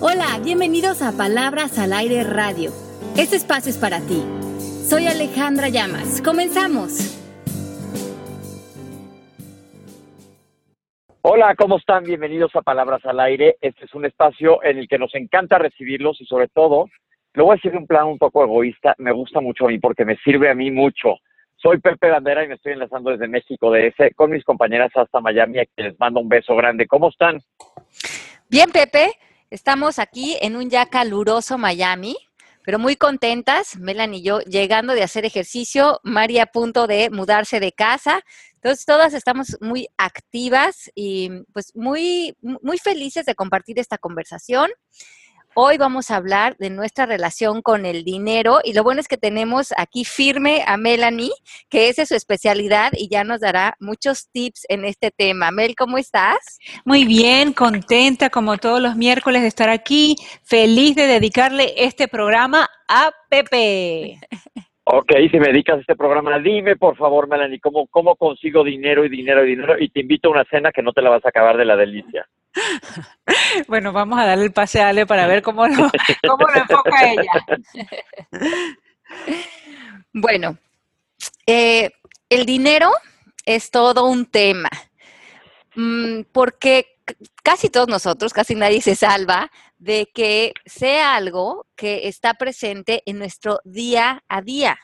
Hola, bienvenidos a Palabras al Aire Radio. Este espacio es para ti. Soy Alejandra Llamas. Comenzamos. Hola, ¿cómo están? Bienvenidos a Palabras al Aire. Este es un espacio en el que nos encanta recibirlos y sobre todo, lo voy a decir de un plan un poco egoísta, me gusta mucho a mí porque me sirve a mí mucho. Soy Pepe Bandera y me estoy enlazando desde México de ese con mis compañeras hasta Miami, a quienes les mando un beso grande. ¿Cómo están? Bien, Pepe. Estamos aquí en un ya caluroso Miami, pero muy contentas, Melanie y yo, llegando de hacer ejercicio, María a punto de mudarse de casa. Entonces, todas estamos muy activas y pues muy, muy felices de compartir esta conversación. Hoy vamos a hablar de nuestra relación con el dinero y lo bueno es que tenemos aquí firme a Melanie, que esa es su especialidad y ya nos dará muchos tips en este tema. Mel, ¿cómo estás? Muy bien, contenta como todos los miércoles de estar aquí, feliz de dedicarle este programa a Pepe. Ok, si me dedicas a este programa, dime por favor, Melanie, ¿cómo, cómo consigo dinero y dinero y dinero? Y te invito a una cena que no te la vas a acabar de la delicia. Bueno, vamos a darle el pase a Ale para ver cómo lo, cómo lo enfoca ella. Bueno, eh, el dinero es todo un tema, mm, porque casi todos nosotros, casi nadie se salva de que sea algo que está presente en nuestro día a día.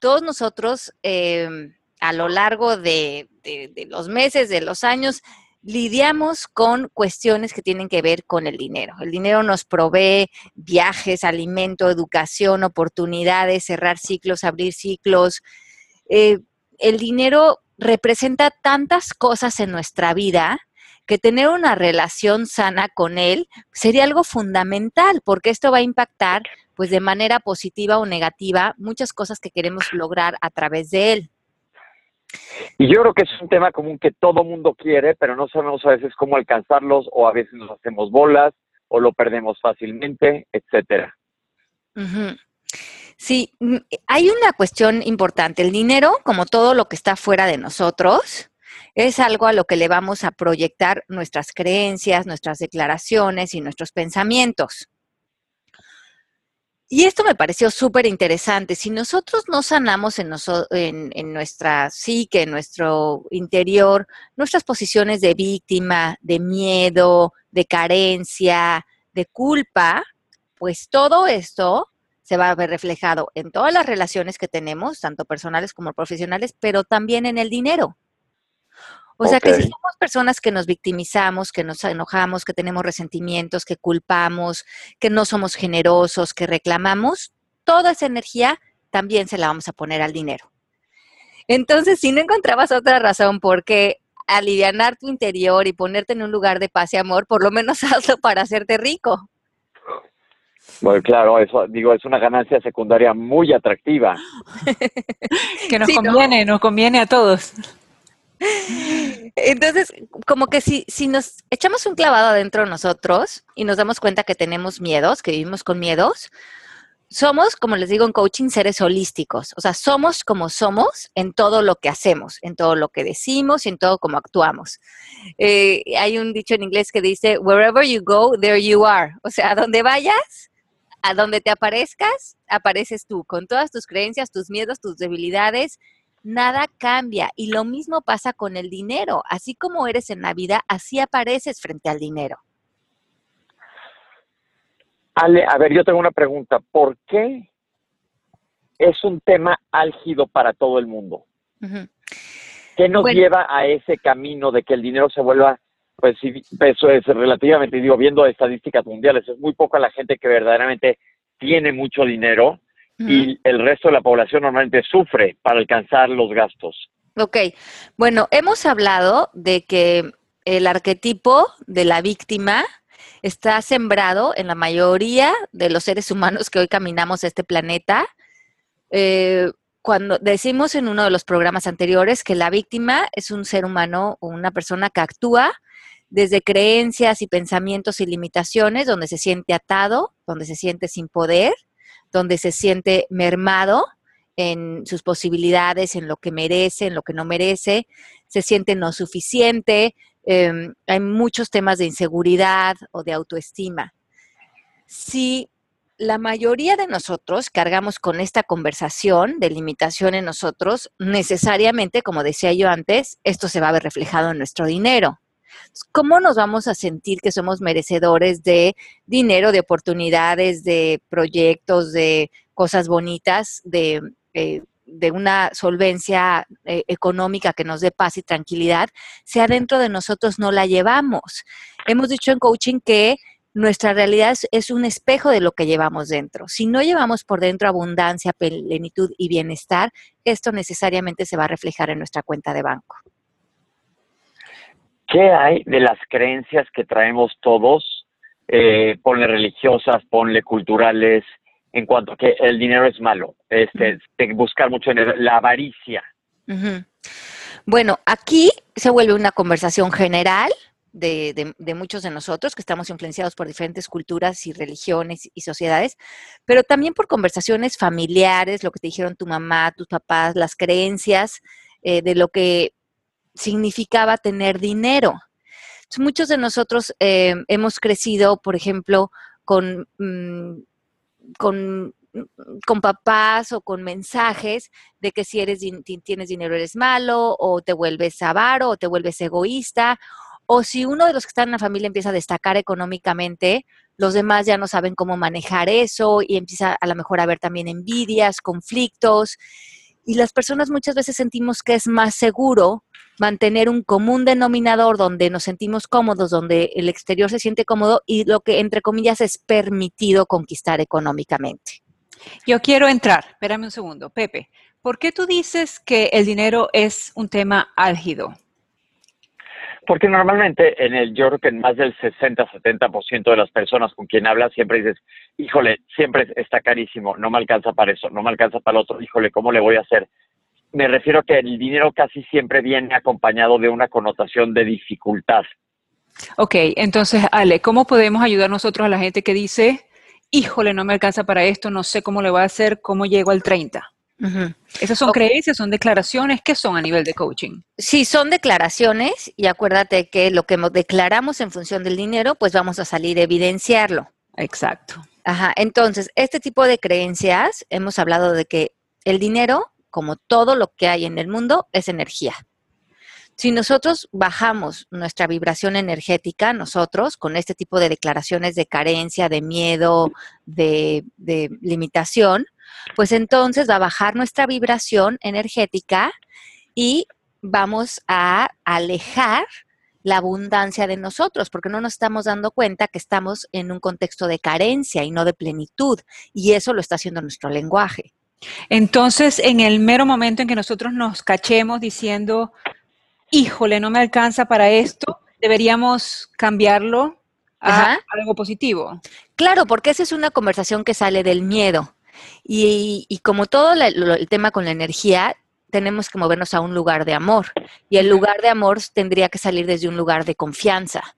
Todos nosotros em, a lo largo de, de los meses, de los años, lidiamos con cuestiones que tienen que ver con el dinero. El dinero nos provee viajes, alimento, educación, oportunidades, cerrar ciclos, abrir ciclos. Eh, el dinero representa tantas cosas en nuestra vida que tener una relación sana con él sería algo fundamental, porque esto va a impactar, pues de manera positiva o negativa, muchas cosas que queremos lograr a través de él. Y yo creo que es un tema común que todo mundo quiere, pero no sabemos a veces cómo alcanzarlos o a veces nos hacemos bolas o lo perdemos fácilmente, etcétera. Sí, mm, hay una cuestión importante. El dinero, como todo lo que está fuera de nosotros, es algo a lo que le vamos a proyectar nuestras creencias, nuestras declaraciones y nuestros pensamientos. Y esto me pareció súper interesante. Si nosotros no sanamos en, en, nuestra psique, en nuestro interior, nuestras posiciones de víctima, de miedo, de carencia, de culpa, pues todo esto se va a ver reflejado en todas las relaciones que tenemos, tanto personales como profesionales, pero también en el dinero. O sea que si somos personas que nos victimizamos, que nos enojamos, que tenemos resentimientos, que culpamos, que no somos generosos, que reclamamos, toda esa energía también se la vamos a poner al dinero. Entonces, si no encontrabas otra razón por qué alivianar tu interior y ponerte en un lugar de paz y amor, por lo menos hazlo para hacerte rico. Bueno, claro, eso digo, es una ganancia secundaria muy atractiva. que nos conviene, nos conviene a todos. Entonces, como que si, si nos echamos un clavado adentro de nosotros y nos damos cuenta que tenemos miedos, que vivimos con miedos, somos, como les digo en coaching, seres holísticos. O sea, somos como somos en todo lo que hacemos, en todo lo que decimos y en todo como actuamos. Eh, hay un dicho en inglés que dice, wherever you go, there you are. O sea, a donde vayas, a donde te aparezcas, apareces tú, con todas tus creencias, tus miedos, tus debilidades, nada cambia. Y lo mismo pasa con el dinero. Así como eres en la vida, así apareces frente al dinero. Ale, a ver, yo tengo una pregunta. ¿Por qué es un tema álgido para todo el mundo? ¿Qué nos lleva a ese camino de que el dinero se vuelva, pues eso es relativamente, digo, viendo estadísticas mundiales, es muy poca la gente que verdaderamente tiene mucho dinero y el resto de la población normalmente sufre para alcanzar los gastos. Ok, bueno, hemos hablado de que el arquetipo de la víctima está sembrado en la mayoría de los seres humanos que hoy caminamos este planeta. Eh, cuando decimos en uno de los programas anteriores que la víctima es un ser humano o una persona que actúa desde creencias y pensamientos y limitaciones, donde se siente atado, donde se siente sin poder, donde se siente mermado en sus posibilidades, en lo que merece, en lo que no merece, se siente no suficiente, em, hay muchos temas de inseguridad o de autoestima. si la mayoría de nosotros cargamos con esta conversación de limitación en nosotros, necesariamente, como decía yo antes, esto se va a ver reflejado en nuestro dinero. ¿Cómo nos vamos a sentir que somos merecedores de dinero, de oportunidades, de proyectos, de cosas bonitas, de, eh, una solvencia eh, económica que nos dé paz y tranquilidad, si adentro de nosotros no la llevamos? Hemos dicho en coaching que nuestra realidad es, un espejo de lo que llevamos dentro. Si no llevamos por dentro abundancia, plenitud y bienestar, esto necesariamente se va a reflejar en nuestra cuenta de banco. ¿Qué hay de las creencias que traemos todos? Eh, ponle religiosas, ponle culturales, en cuanto a que el dinero es malo, este, buscar mucho dinero, la avaricia. Bueno, aquí se vuelve una conversación general, de, muchos de nosotros que estamos influenciados por diferentes culturas y religiones y sociedades, pero también por conversaciones familiares, lo que te dijeron tu mamá, tus papás, las creencias eh, de lo que significaba tener dinero. muchos de nosotros eh, hemos crecido, por ejemplo, con, mm, con con papás o con mensajes de que si eres tienes dinero eres malo o te vuelves avaro o te vuelves egoísta o si uno de los que están en la familia empieza a destacar económicamente, los demás ya no saben cómo manejar eso y empieza a lo mejor a haber también envidias, conflictos. Y las personas muchas veces sentimos que es más seguro mantener un común denominador donde nos sentimos cómodos, donde el exterior se siente cómodo y lo que entre comillas es permitido conquistar económicamente. Yo quiero entrar, espérame un segundo, Pepe. ¿Por qué tú dices que el dinero es un tema álgido? Porque normalmente en el, yo creo que en más del 60-70% de las personas con quien hablas siempre dices, híjole, siempre está carísimo, no me alcanza para eso, no me alcanza para el otro, híjole, ¿cómo le voy a hacer? Me refiero a que el dinero casi siempre viene acompañado de una connotación de dificultad. Ok, entonces, Ale, ¿cómo podemos ayudar nosotros a la gente que dice, híjole, no me alcanza para esto, no sé cómo le voy a hacer, cómo llego al 30? ¿Esas son creencias, son declaraciones? ¿Qué son a nivel de coaching? Sí, son declaraciones y acuérdate que lo que declaramos en función del dinero, pues vamos a salir a evidenciarlo. Exacto. Ajá, entonces, este tipo de creencias, hemos hablado de que el dinero, como todo lo que hay en el mundo, es energía. Si nosotros bajamos nuestra vibración energética, nosotros, con este tipo de declaraciones de carencia, de miedo, de, limitación, pues entonces va a bajar nuestra vibración energética y vamos a alejar la abundancia de nosotros, porque no nos estamos dando cuenta que estamos en un contexto de carencia y no de plenitud, y eso lo está haciendo nuestro lenguaje. Entonces, en el mero momento en que nosotros nos cachemos diciendo, híjole, no me alcanza para esto, deberíamos cambiarlo a algo positivo. Claro, porque esa es una conversación que sale del miedo. Y, como todo el tema con la energía, tenemos que movernos a un lugar de amor. Y el lugar de amor tendría que salir desde un lugar de confianza.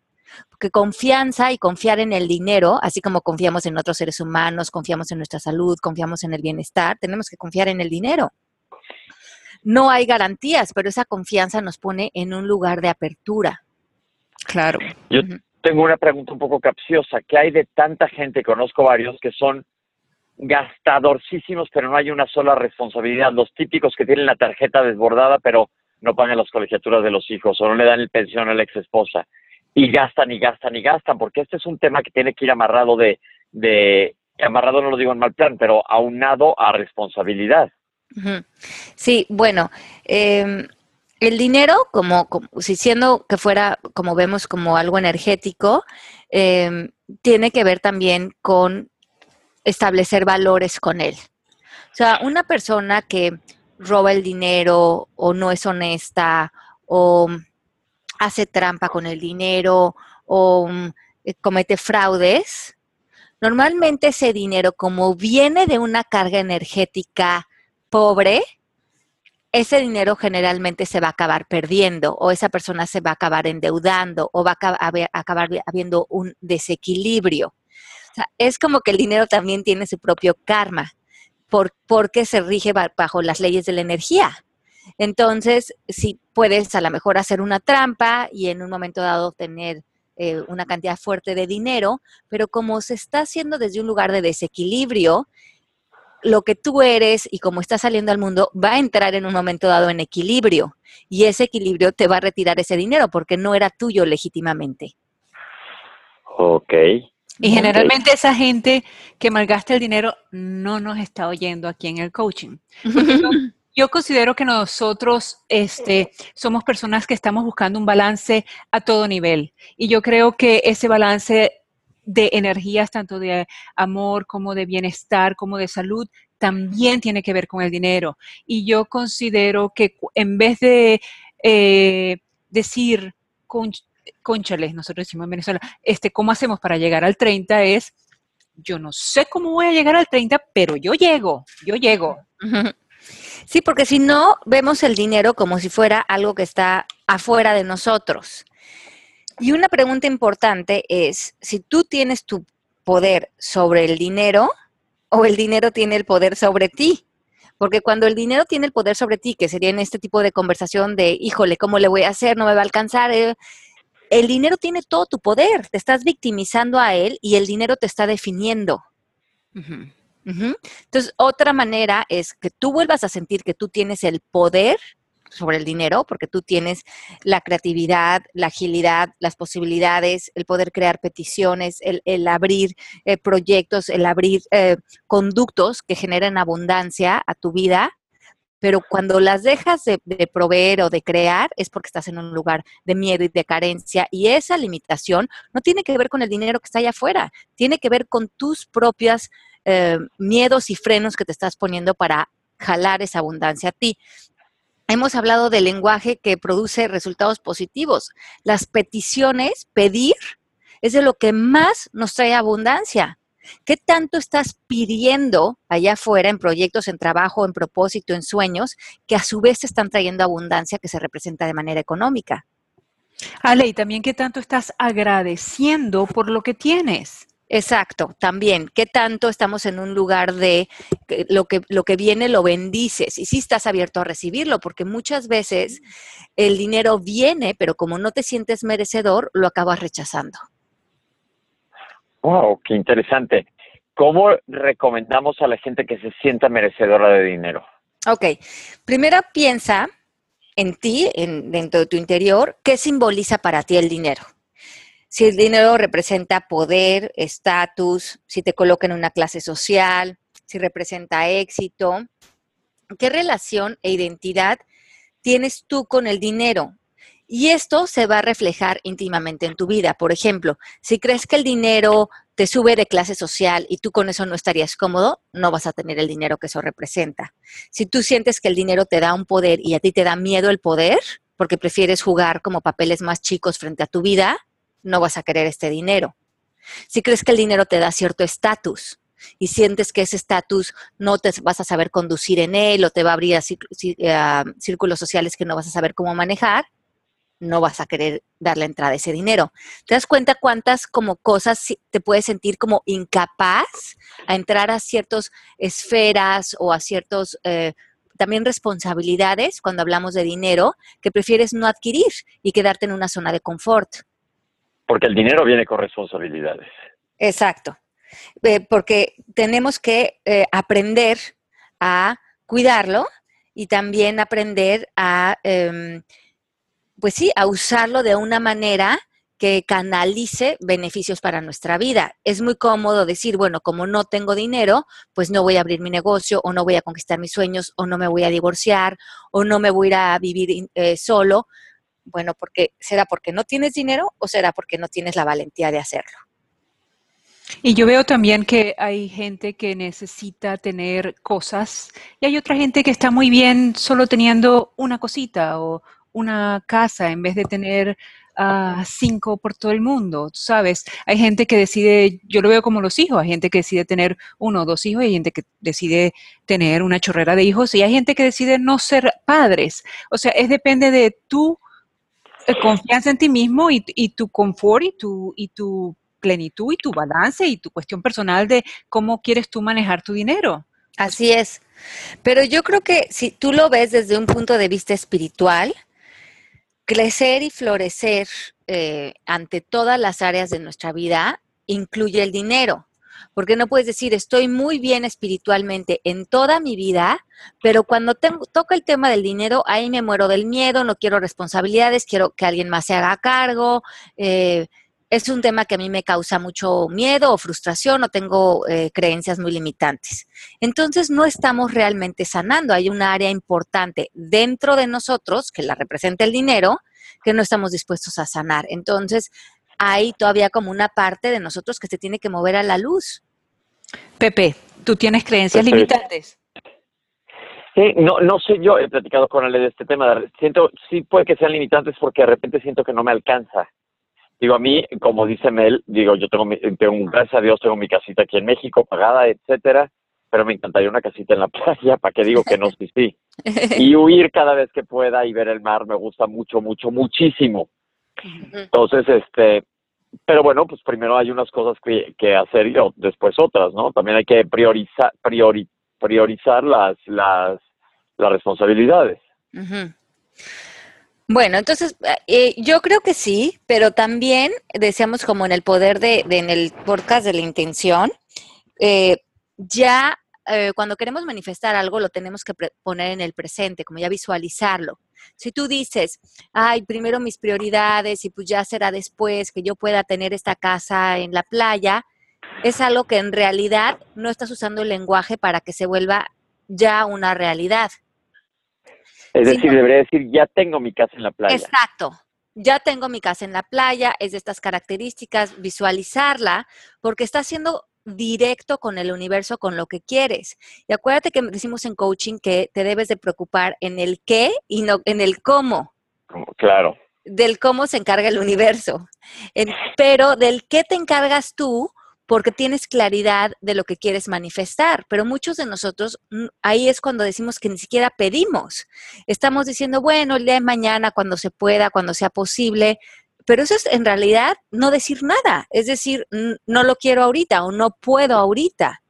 Porque confianza y confiar en el dinero, así como confiamos en otros seres humanos, confiamos en nuestra salud, confiamos en el bienestar, tenemos que confiar en el dinero. No hay garantías, pero esa confianza nos pone en un lugar de apertura. Claro. Yo tengo una pregunta un poco capciosa. ¿Qué hay de tanta gente, conozco varios, que son gastadorcísimos, pero no hay una sola responsabilidad. Los típicos que tienen la tarjeta desbordada, pero no pagan las colegiaturas de los hijos o no le dan el pensión a la ex esposa. Y gastan y gastan y gastan, porque este es un tema que tiene que ir amarrado de, de amarrado no lo digo en mal plan, pero aunado a responsabilidad. Sí, bueno, em, el dinero, como, si siendo que fuera, como vemos, como algo energético, em, tiene que ver también con establecer valores con él. O sea, una persona que roba el dinero o no es honesta o hace trampa con el dinero o mm, eh, comete fraudes, normalmente ese dinero como viene de una carga energética pobre, ese dinero generalmente se va a acabar perdiendo o esa persona se va a acabar endeudando o va a acabar habiendo un desequilibrio es como que el dinero también tiene su propio karma, por, porque se rige bajo las leyes de la energía. Entonces, si puedes a lo mejor hacer una trampa y en un momento dado tener eh, una cantidad fuerte de dinero, pero como se está haciendo desde un lugar de desequilibrio, lo que tú eres y como estás saliendo al mundo va a entrar en un momento dado en equilibrio y ese equilibrio te va a retirar ese dinero porque no era tuyo legítimamente. Ok. Y generalmente esa gente que malgasta el dinero no nos está oyendo aquí en el coaching. Yo, considero que nosotros este, somos personas que estamos buscando un balance a todo nivel. Y yo creo que ese balance de energías, tanto de amor como de bienestar, como de salud, también tiene que ver con el dinero. Y yo considero que en vez de eh, decir, con, conchales, nosotros decimos en Venezuela, este, ¿cómo hacemos para llegar al 30? Es, yo no sé cómo voy a llegar al 30, pero yo llego, yo llego. Sí, porque si no, vemos el dinero como si fuera algo que está afuera de nosotros. Y una pregunta importante es, si tú tienes tu poder sobre el dinero o el dinero tiene el poder sobre ti. Porque cuando el dinero tiene el poder sobre ti, que sería en este tipo de conversación de, híjole, ¿cómo le voy a hacer? No me va a alcanzar. Eh", el dinero tiene todo tu poder. Te estás victimizando a él y el dinero te está definiendo. Entonces, otra manera es que tú vuelvas a sentir que tú tienes el poder sobre el dinero, porque tú tienes la creatividad, la agilidad, las posibilidades, el poder crear peticiones, el, abrir eh, proyectos, el abrir eh, conductos que generen abundancia a tu vida. Pero cuando las dejas de, de, proveer o de crear es porque estás en un lugar de miedo y de carencia. Y esa limitación no tiene que ver con el dinero que está allá afuera, tiene que ver con tus propias eh, miedos y frenos que te estás poniendo para jalar esa abundancia a ti. Hemos hablado del lenguaje que produce resultados positivos. Las peticiones, pedir, es de lo que más nos trae abundancia. ¿Qué tanto estás pidiendo allá afuera en proyectos, en trabajo, en propósito, en sueños, que a su vez te están trayendo abundancia que se representa de manera económica? Ale, y también qué tanto estás agradeciendo por lo que tienes. Exacto, también. ¿Qué tanto estamos en un lugar de lo que, lo que viene lo bendices? Y si estás abierto a recibirlo, porque muchas veces el dinero viene, pero como no te sientes merecedor, lo acabas rechazando. Wow, qué interesante. ¿Cómo recomendamos a la gente que se sienta merecedora de dinero? Ok, primero piensa en ti, en, dentro de tu interior, ¿qué simboliza para ti el dinero? Si el dinero representa poder, estatus, si te coloca en una clase social, si representa éxito, ¿qué relación e identidad tienes tú con el dinero? Y esto se va a reflejar íntimamente en tu vida. Por ejemplo, si crees que el dinero te sube de clase social y tú con eso no estarías cómodo, no vas a tener el dinero que eso representa. Si tú sientes que el dinero te da un poder y a ti te da miedo el poder, porque prefieres jugar como papeles más chicos frente a tu vida, no vas a querer este dinero. Si crees que el dinero te da cierto estatus y sientes que ese estatus no te vas a saber conducir en él o te va a abrir a, eh, círculos sociales que no vas a saber cómo manejar, no vas a querer darle entrada a ese dinero. ¿Te das cuenta cuántas como cosas te puedes sentir como incapaz a entrar a ciertas esferas o a ciertos eh, también responsabilidades cuando hablamos de dinero que prefieres no adquirir y quedarte en una zona de confort? Porque el dinero viene con responsabilidades. Exacto. Eh, porque tenemos que eh, aprender a cuidarlo y también aprender a, em, pues sí, a usarlo de una manera que canalice beneficios para nuestra vida. Es muy cómodo decir, bueno, como no tengo dinero, pues no voy a abrir mi negocio o no voy a conquistar mis sueños o no me voy a divorciar o no me voy a ir a vivir eh, solo bueno, porque será porque no tienes dinero o será porque no tienes la valentía de hacerlo. Y yo veo también que hay gente que necesita tener cosas y hay otra gente que está muy bien solo teniendo una cosita o una casa en vez de tener uh, cinco por todo el mundo, ¿sabes? Hay gente que decide, yo lo veo como los hijos, hay gente que decide tener uno o dos hijos, hay gente que decide tener una chorrera de hijos y hay gente que decide no ser padres. O sea, es depende de eh, confianza en ti mismo y, tu confort y tu, y tu plenitud y tu balance y tu cuestión personal de cómo quieres tú manejar tu dinero. Así es. Pero yo creo que si tú lo ves desde un punto de vista espiritual, crecer y florecer eh, ante todas las áreas de nuestra vida incluye el dinero. Porque no puedes decir, estoy muy bien espiritualmente en toda mi vida, pero cuando toca el tema del dinero, ahí me muero del miedo, no quiero responsabilidades, quiero que alguien más se haga cargo. Eh, es un tema que a mí me causa mucho miedo o frustración o tengo eh, creencias muy limitantes. Entonces no estamos realmente sanando. Hay una área importante dentro de nosotros que la representa el dinero que no estamos dispuestos a sanar. Entonces hay todavía como una parte de nosotros que se tiene que mover a la luz. Pepe, ¿tú tienes creencias limitantes? Sí, no, no sé, yo he platicado con él de este tema. Siento, sí puede que sean limitantes porque de repente siento que no me alcanza. Digo, a mí, como dice Mel, digo, yo tengo, tengo, gracias a Dios, tengo mi casita aquí en México pagada, etcétera, pero me encantaría una casita en la playa, ¿para qué digo que no? Sí, sí. Y huir cada vez que pueda y ver el mar me gusta mucho, mucho, muchísimo. Entonces, este, pero bueno, pues primero hay unas cosas que, que hacer y después otras, ¿no? También hay que priorizar, priori, priorizar las, las, las responsabilidades. Bueno, entonces eh, yo creo que sí, pero también decíamos como en el poder de, en el podcast de la intención, eh, ya eh, cuando queremos manifestar algo lo tenemos que poner en el presente, como ya visualizarlo. Si tú dices, ay, primero mis prioridades y pues ya será después que yo pueda tener esta casa en la playa, es algo que en realidad no estás usando el lenguaje para que se vuelva ya una realidad. Es decir, debería decir, ya tengo mi casa en la playa. Exacto. Ya tengo mi casa en la playa, es de estas características, visualizarla, porque está siendo directo con el universo, con lo que quieres. Y acuérdate que decimos en coaching que te debes de preocupar en el qué y no en el cómo. Claro. Del cómo se encarga el universo. pero del qué te encargas tú, porque tienes claridad de lo que quieres manifestar. Pero muchos de nosotros, mm, ahí es cuando decimos que ni siquiera pedimos. Estamos diciendo, bueno, el día de mañana, cuando se pueda, cuando sea posible. Pero eso es en realidad no decir nada. Es decir, no lo quiero ahorita o no puedo ahorita.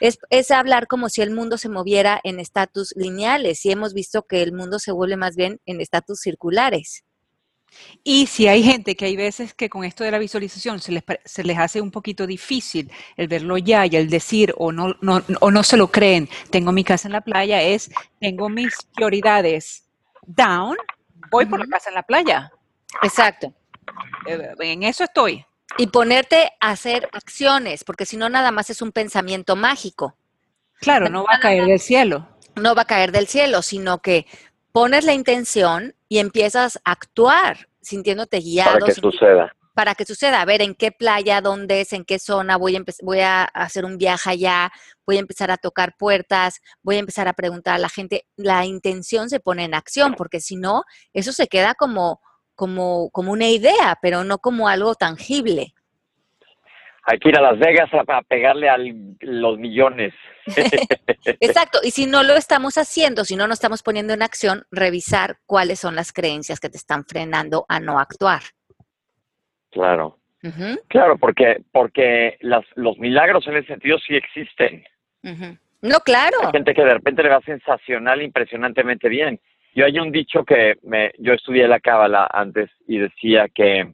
Es, es, hablar como si el mundo se moviera en estatus lineales y hemos visto que el mundo se vuelve más bien en estatus circulares. Y si hay gente que hay veces que con esto de la visualización se les, se les hace un poquito difícil el verlo ya y el decir o no, no, o no se lo creen, tengo mi casa en la playa, es tengo mis prioridades down, voy por la casa en la playa. Exacto. Eh, en eso estoy. Y ponerte a hacer acciones, porque si no nada más es un pensamiento mágico. Claro, no va a caer del cielo. No va a caer del cielo, sino que pones la intención y empiezas a actuar sintiéndote guiado. Para que suceda. Para que suceda. A ver, ¿en qué playa? ¿Dónde es? ¿En qué zona? Voy a, voy a hacer un viaje allá, voy a empezar a tocar puertas, voy a empezar a preguntar a la gente. La intención se pone en acción, porque si no, eso se queda como, como, como una idea, pero no como algo tangible hay que ir a Las Vegas a, pegarle a los millones. Exacto, y si no lo estamos haciendo, si no nos estamos poniendo en acción, revisar cuáles son las creencias que te están frenando a no actuar. Claro. Claro, porque, porque las, los milagros en ese sentido sí existen. No, claro. Hay gente que de repente le va sensacional, impresionantemente bien. Yo hay un dicho que me, yo estudié la cábala antes y decía que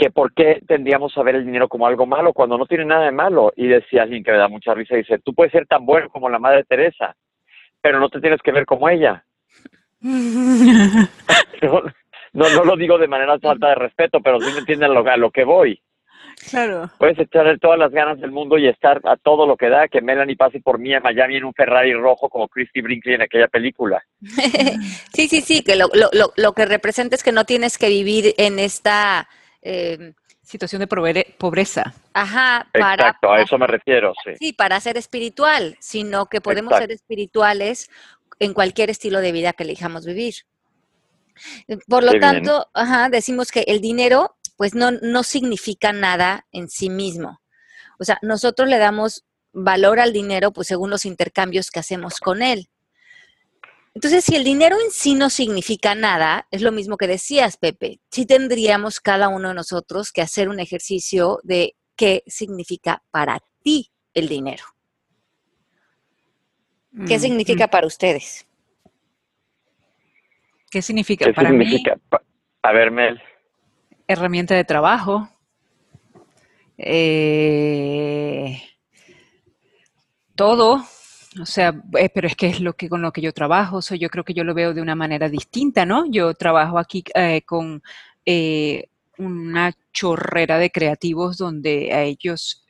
que por qué tendríamos a ver el dinero como algo malo cuando no tiene nada de malo. Y decía alguien que me da mucha risa, dice, tú puedes ser tan bueno como la Madre Teresa, pero no te tienes que ver como ella. no, no, lo digo de manera falta de respeto, pero sí me entienden lo, a lo que voy. Claro. Puedes echarle todas las ganas del mundo y estar a todo lo que da, que Melanie pase por mí a Miami en un Ferrari rojo como Christy Brinkley en aquella película. sí, sí, sí, que lo, lo, lo, lo que representa es que no tienes que vivir en esta Em, situación de pobreza. Ajá, para, Exacto, a eso me refiero, sí. Sí, para ser espiritual, sino que podemos ser espirituales en cualquier estilo de vida que elijamos vivir. Por lo tanto, ajá, decimos que el dinero pues no, no significa nada en sí mismo. O sea, nosotros le damos valor al dinero pues según los intercambios que hacemos con él. Entonces, si el dinero en sí no significa nada, es lo mismo que decías, Pepe, sí tendríamos cada uno de nosotros que hacer un ejercicio de qué significa para ti el dinero. ¿Qué mm, significa mm. para ustedes? ¿Qué significa para mí? A ver, Mel. Herramienta de trabajo. Eh, todo, o sea, eh, pero es que es lo que con lo que yo trabajo, yo creo que yo lo veo de una manera distinta, ¿no? Yo trabajo aquí eh, con una chorrera de creativos donde a ellos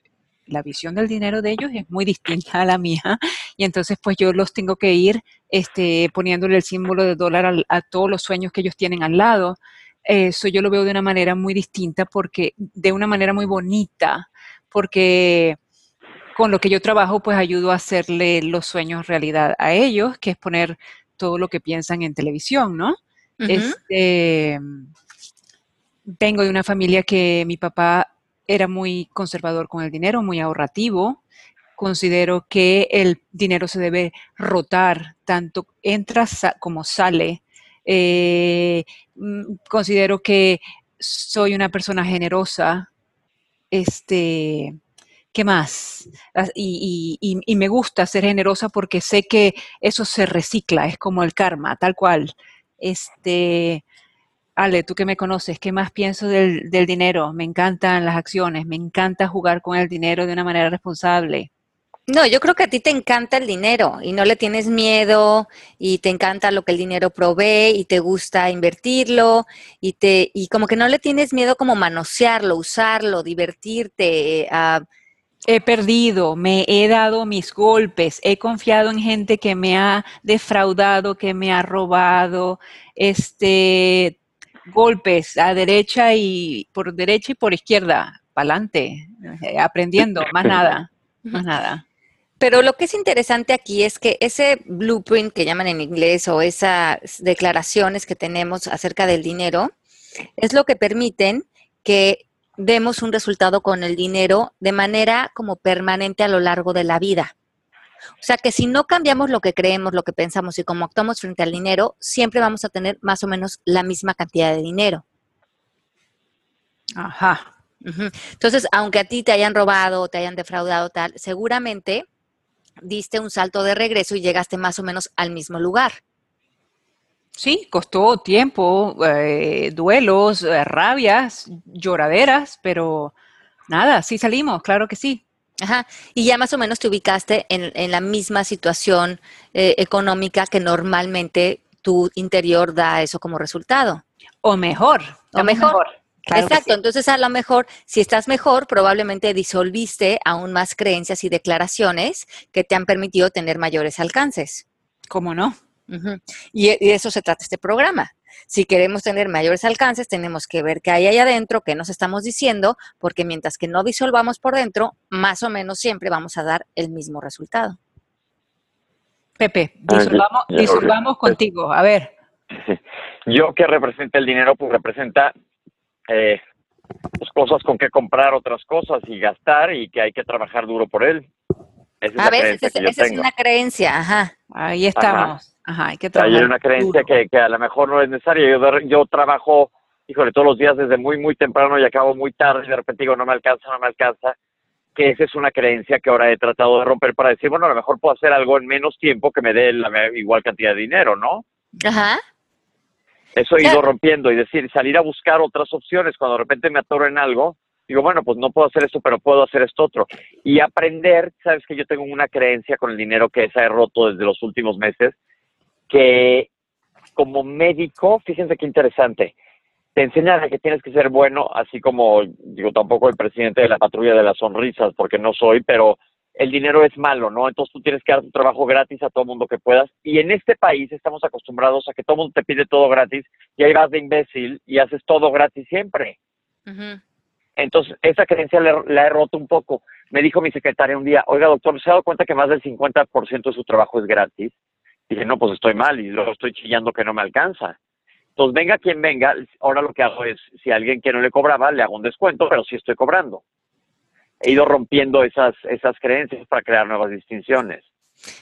la visión del dinero de ellos es muy distinta a la mía y entonces pues yo los tengo que ir este, poniéndole el símbolo de dólar a, todos los sueños que ellos tienen al lado. Eso yo lo veo de una manera muy distinta porque, de una manera muy bonita, porque con lo que yo trabajo pues ayudo a hacerle los sueños realidad a ellos, que es poner todo lo que piensan en televisión, ¿no? este, vengo de una familia que mi papá era muy conservador con el dinero, muy ahorrativo. Considero que el dinero se debe rotar, tanto entra como sale. Eh, mm, considero que soy una persona generosa. Este, ¿qué más? Y, y, me gusta ser generosa porque sé que eso se recicla, es como el karma, tal cual. Este, Ale, tú que me conoces, ¿qué más pienso del, dinero? Me encantan las acciones, me encanta jugar con el dinero de una manera responsable. No, yo creo que a ti te encanta el dinero y no le tienes miedo y te encanta lo que el dinero provee y te gusta invertirlo y te y como que no le tienes miedo como manosearlo, usarlo, divertirte. Uh, he perdido, me he dado mis golpes, he confiado en gente que me ha defraudado, que me ha robado, este, golpes a derecha y por derecha y por izquierda, para adelante, eh, aprendiendo, más nada, más nada. Pero lo que es interesante aquí es que ese blueprint que llaman en inglés o esas declaraciones que tenemos acerca del dinero es lo que permiten que demos un resultado con el dinero de manera como permanente a lo largo de la vida. O sea que si no cambiamos lo que creemos, lo que pensamos y cómo actuamos frente al dinero, siempre vamos a tener más o menos la misma cantidad de dinero. Ajá. Entonces, aunque a ti te hayan robado o te hayan defraudado tal, seguramente diste un salto de regreso y llegaste más o menos al mismo lugar. Sí, costó tiempo, eh, duelos, eh, rabias, lloraderas, pero nada, sí salimos, claro que sí. Ajá. Y ya más o menos te ubicaste en, la misma situación eh, económica que normalmente tu interior da eso como resultado. O mejor. O mejor. Exacto. Entonces, a lo mejor, si estás mejor, probablemente disolviste aún más creencias y declaraciones que te han permitido tener mayores alcances. ¿Cómo no? y, y de eso se trata este programa. Si queremos tener mayores alcances, tenemos que ver qué hay ahí adentro, qué nos estamos diciendo, porque mientras que no disolvamos por dentro, más o menos siempre vamos a dar el mismo resultado. Pepe, disolvamos, disolvamos contigo. A ver. Yo que representa el dinero, pues representa eh, pues cosas con que comprar otras cosas y gastar y que hay que trabajar duro por él. Esa a veces esa es una creencia, ajá. Ahí estamos. Ajá, hay que trabajar. Hay una creencia que, que, a lo mejor no es necesaria. Yo, yo trabajo, híjole, todos los días desde muy, muy temprano y acabo muy tarde y de repente digo, no me alcanza, no me alcanza. Que esa es una creencia que ahora he tratado de romper para decir, bueno, a lo mejor puedo hacer algo en menos tiempo que me dé la igual cantidad de dinero, ¿no? Ajá. Eso he ido rompiendo y decir, salir a buscar otras opciones cuando de repente me atoro en algo digo, bueno, pues no puedo hacer esto, pero puedo hacer esto otro. Y aprender, sabes que yo tengo una creencia con el dinero que esa he roto desde los últimos meses, que como médico, fíjense qué interesante, te enseñan a que tienes que ser bueno, así como, digo, tampoco el presidente de la patrulla de las sonrisas, porque no soy, pero el dinero es malo, ¿no? Entonces tú tienes que dar tu trabajo gratis a todo mundo que puedas. Y en este país estamos acostumbrados a que todo mundo te pide todo gratis y ahí vas de imbécil y haces todo gratis siempre. Entonces, esa creencia la, he roto un poco. Me dijo mi secretaria un día, oiga, doctor, ¿se ha dado cuenta que más del 50% de su trabajo es gratis? Dije, no, pues estoy mal y luego estoy chillando que no me alcanza. Entonces, venga quien venga, ahora lo que hago es, si a alguien que no le cobraba, le hago un descuento, pero sí estoy cobrando. He ido rompiendo esas, esas creencias para crear nuevas distinciones.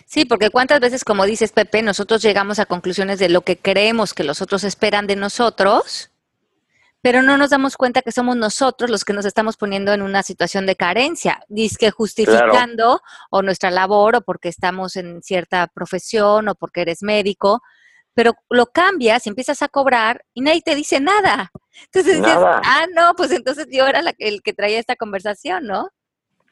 Sí, porque cuántas veces, como dices Pepe, nosotros llegamos a conclusiones de lo que creemos que los otros esperan de nosotros pero no nos damos cuenta que somos nosotros los que nos estamos poniendo en una situación de carencia, que justificando o nuestra labor o porque estamos en cierta profesión o porque eres médico, pero lo cambias y empiezas a cobrar y nadie te dice nada. Entonces dices, ah, no, pues entonces yo era el que traía esta conversación, ¿no?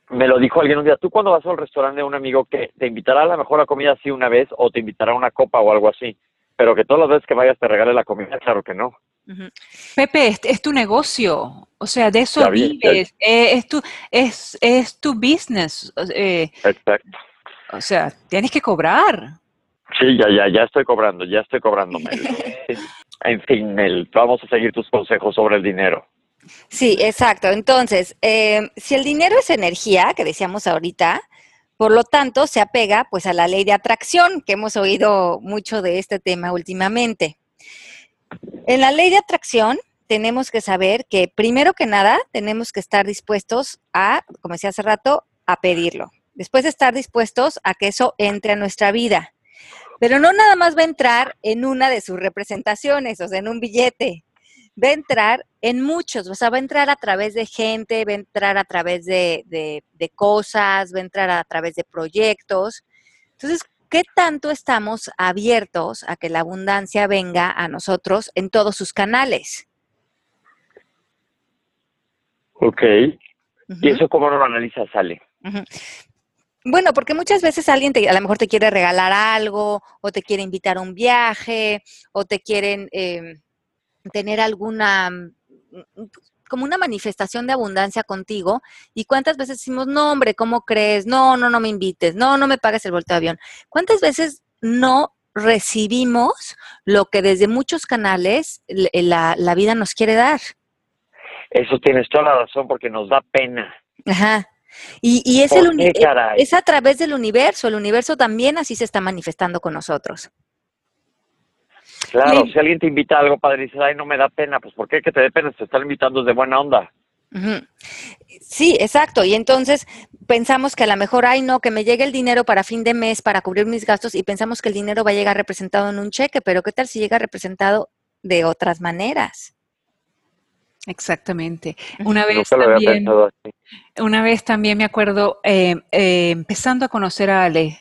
Me lo dijo alguien un día, tú cuando vas al restaurante de un amigo que te invitará a la mejor a comida así una vez o te invitará a una copa o algo así, pero que todas las veces que vayas te regale la comida, claro que no. Pepe, es, tu negocio, o sea, de eso vives, eh, es, tu, es, es tu business. Eh, Exacto. O sea, tienes que cobrar. Sí, ya, ya, ya estoy cobrando, ya estoy cobrando. en fin, Mel, vamos a seguir tus consejos sobre el dinero. Sí, exacto. Entonces, eh, si el dinero es energía, que decíamos ahorita, por lo tanto, se apega pues a la ley de atracción, que hemos oído mucho de este tema últimamente. En la ley de atracción tenemos que saber que primero que nada tenemos que estar dispuestos a, como decía hace rato, a pedirlo. Después de estar dispuestos a que eso entre a nuestra vida. Pero no nada más va a entrar en una de sus representaciones, o sea, en un billete. Va a entrar en muchos, o sea, va a entrar a través de gente, va a entrar a través de, de cosas, va a entrar a través de proyectos. Entonces, ¿qué tanto estamos abiertos a que la abundancia venga a nosotros en todos sus canales? Ok. ¿Y eso cómo lo analizas, Ale? Bueno, porque muchas veces alguien te, a lo mejor te quiere regalar algo, o te quiere invitar a un viaje, o te quieren em, tener alguna, mm, como una manifestación de abundancia contigo. ¿Y cuántas veces decimos, no, hombre, ¿cómo crees? No, no, no me invites, no, no me pagues el vuelto de avión. ¿Cuántas veces no recibimos lo que desde muchos canales la, la vida nos quiere dar? Eso tienes toda la razón, porque nos da pena. Ajá. Y, es, el e, es a través del universo, el universo también así se está manifestando con nosotros. Claro, si alguien te invita a algo padre y dices, ay, no me da pena, pues ¿por qué que te dé pena? Te están invitando de buena onda. Sí, exacto. Y entonces pensamos que a lo mejor, ay, no, que me llegue el dinero para fin de mes para cubrir mis gastos y pensamos que el dinero va a llegar representado en un cheque, pero ¿qué tal si llega representado de otras maneras? Exactamente. Una vez también, una vez también me acuerdo eh, eh, empezando a conocer a Ale,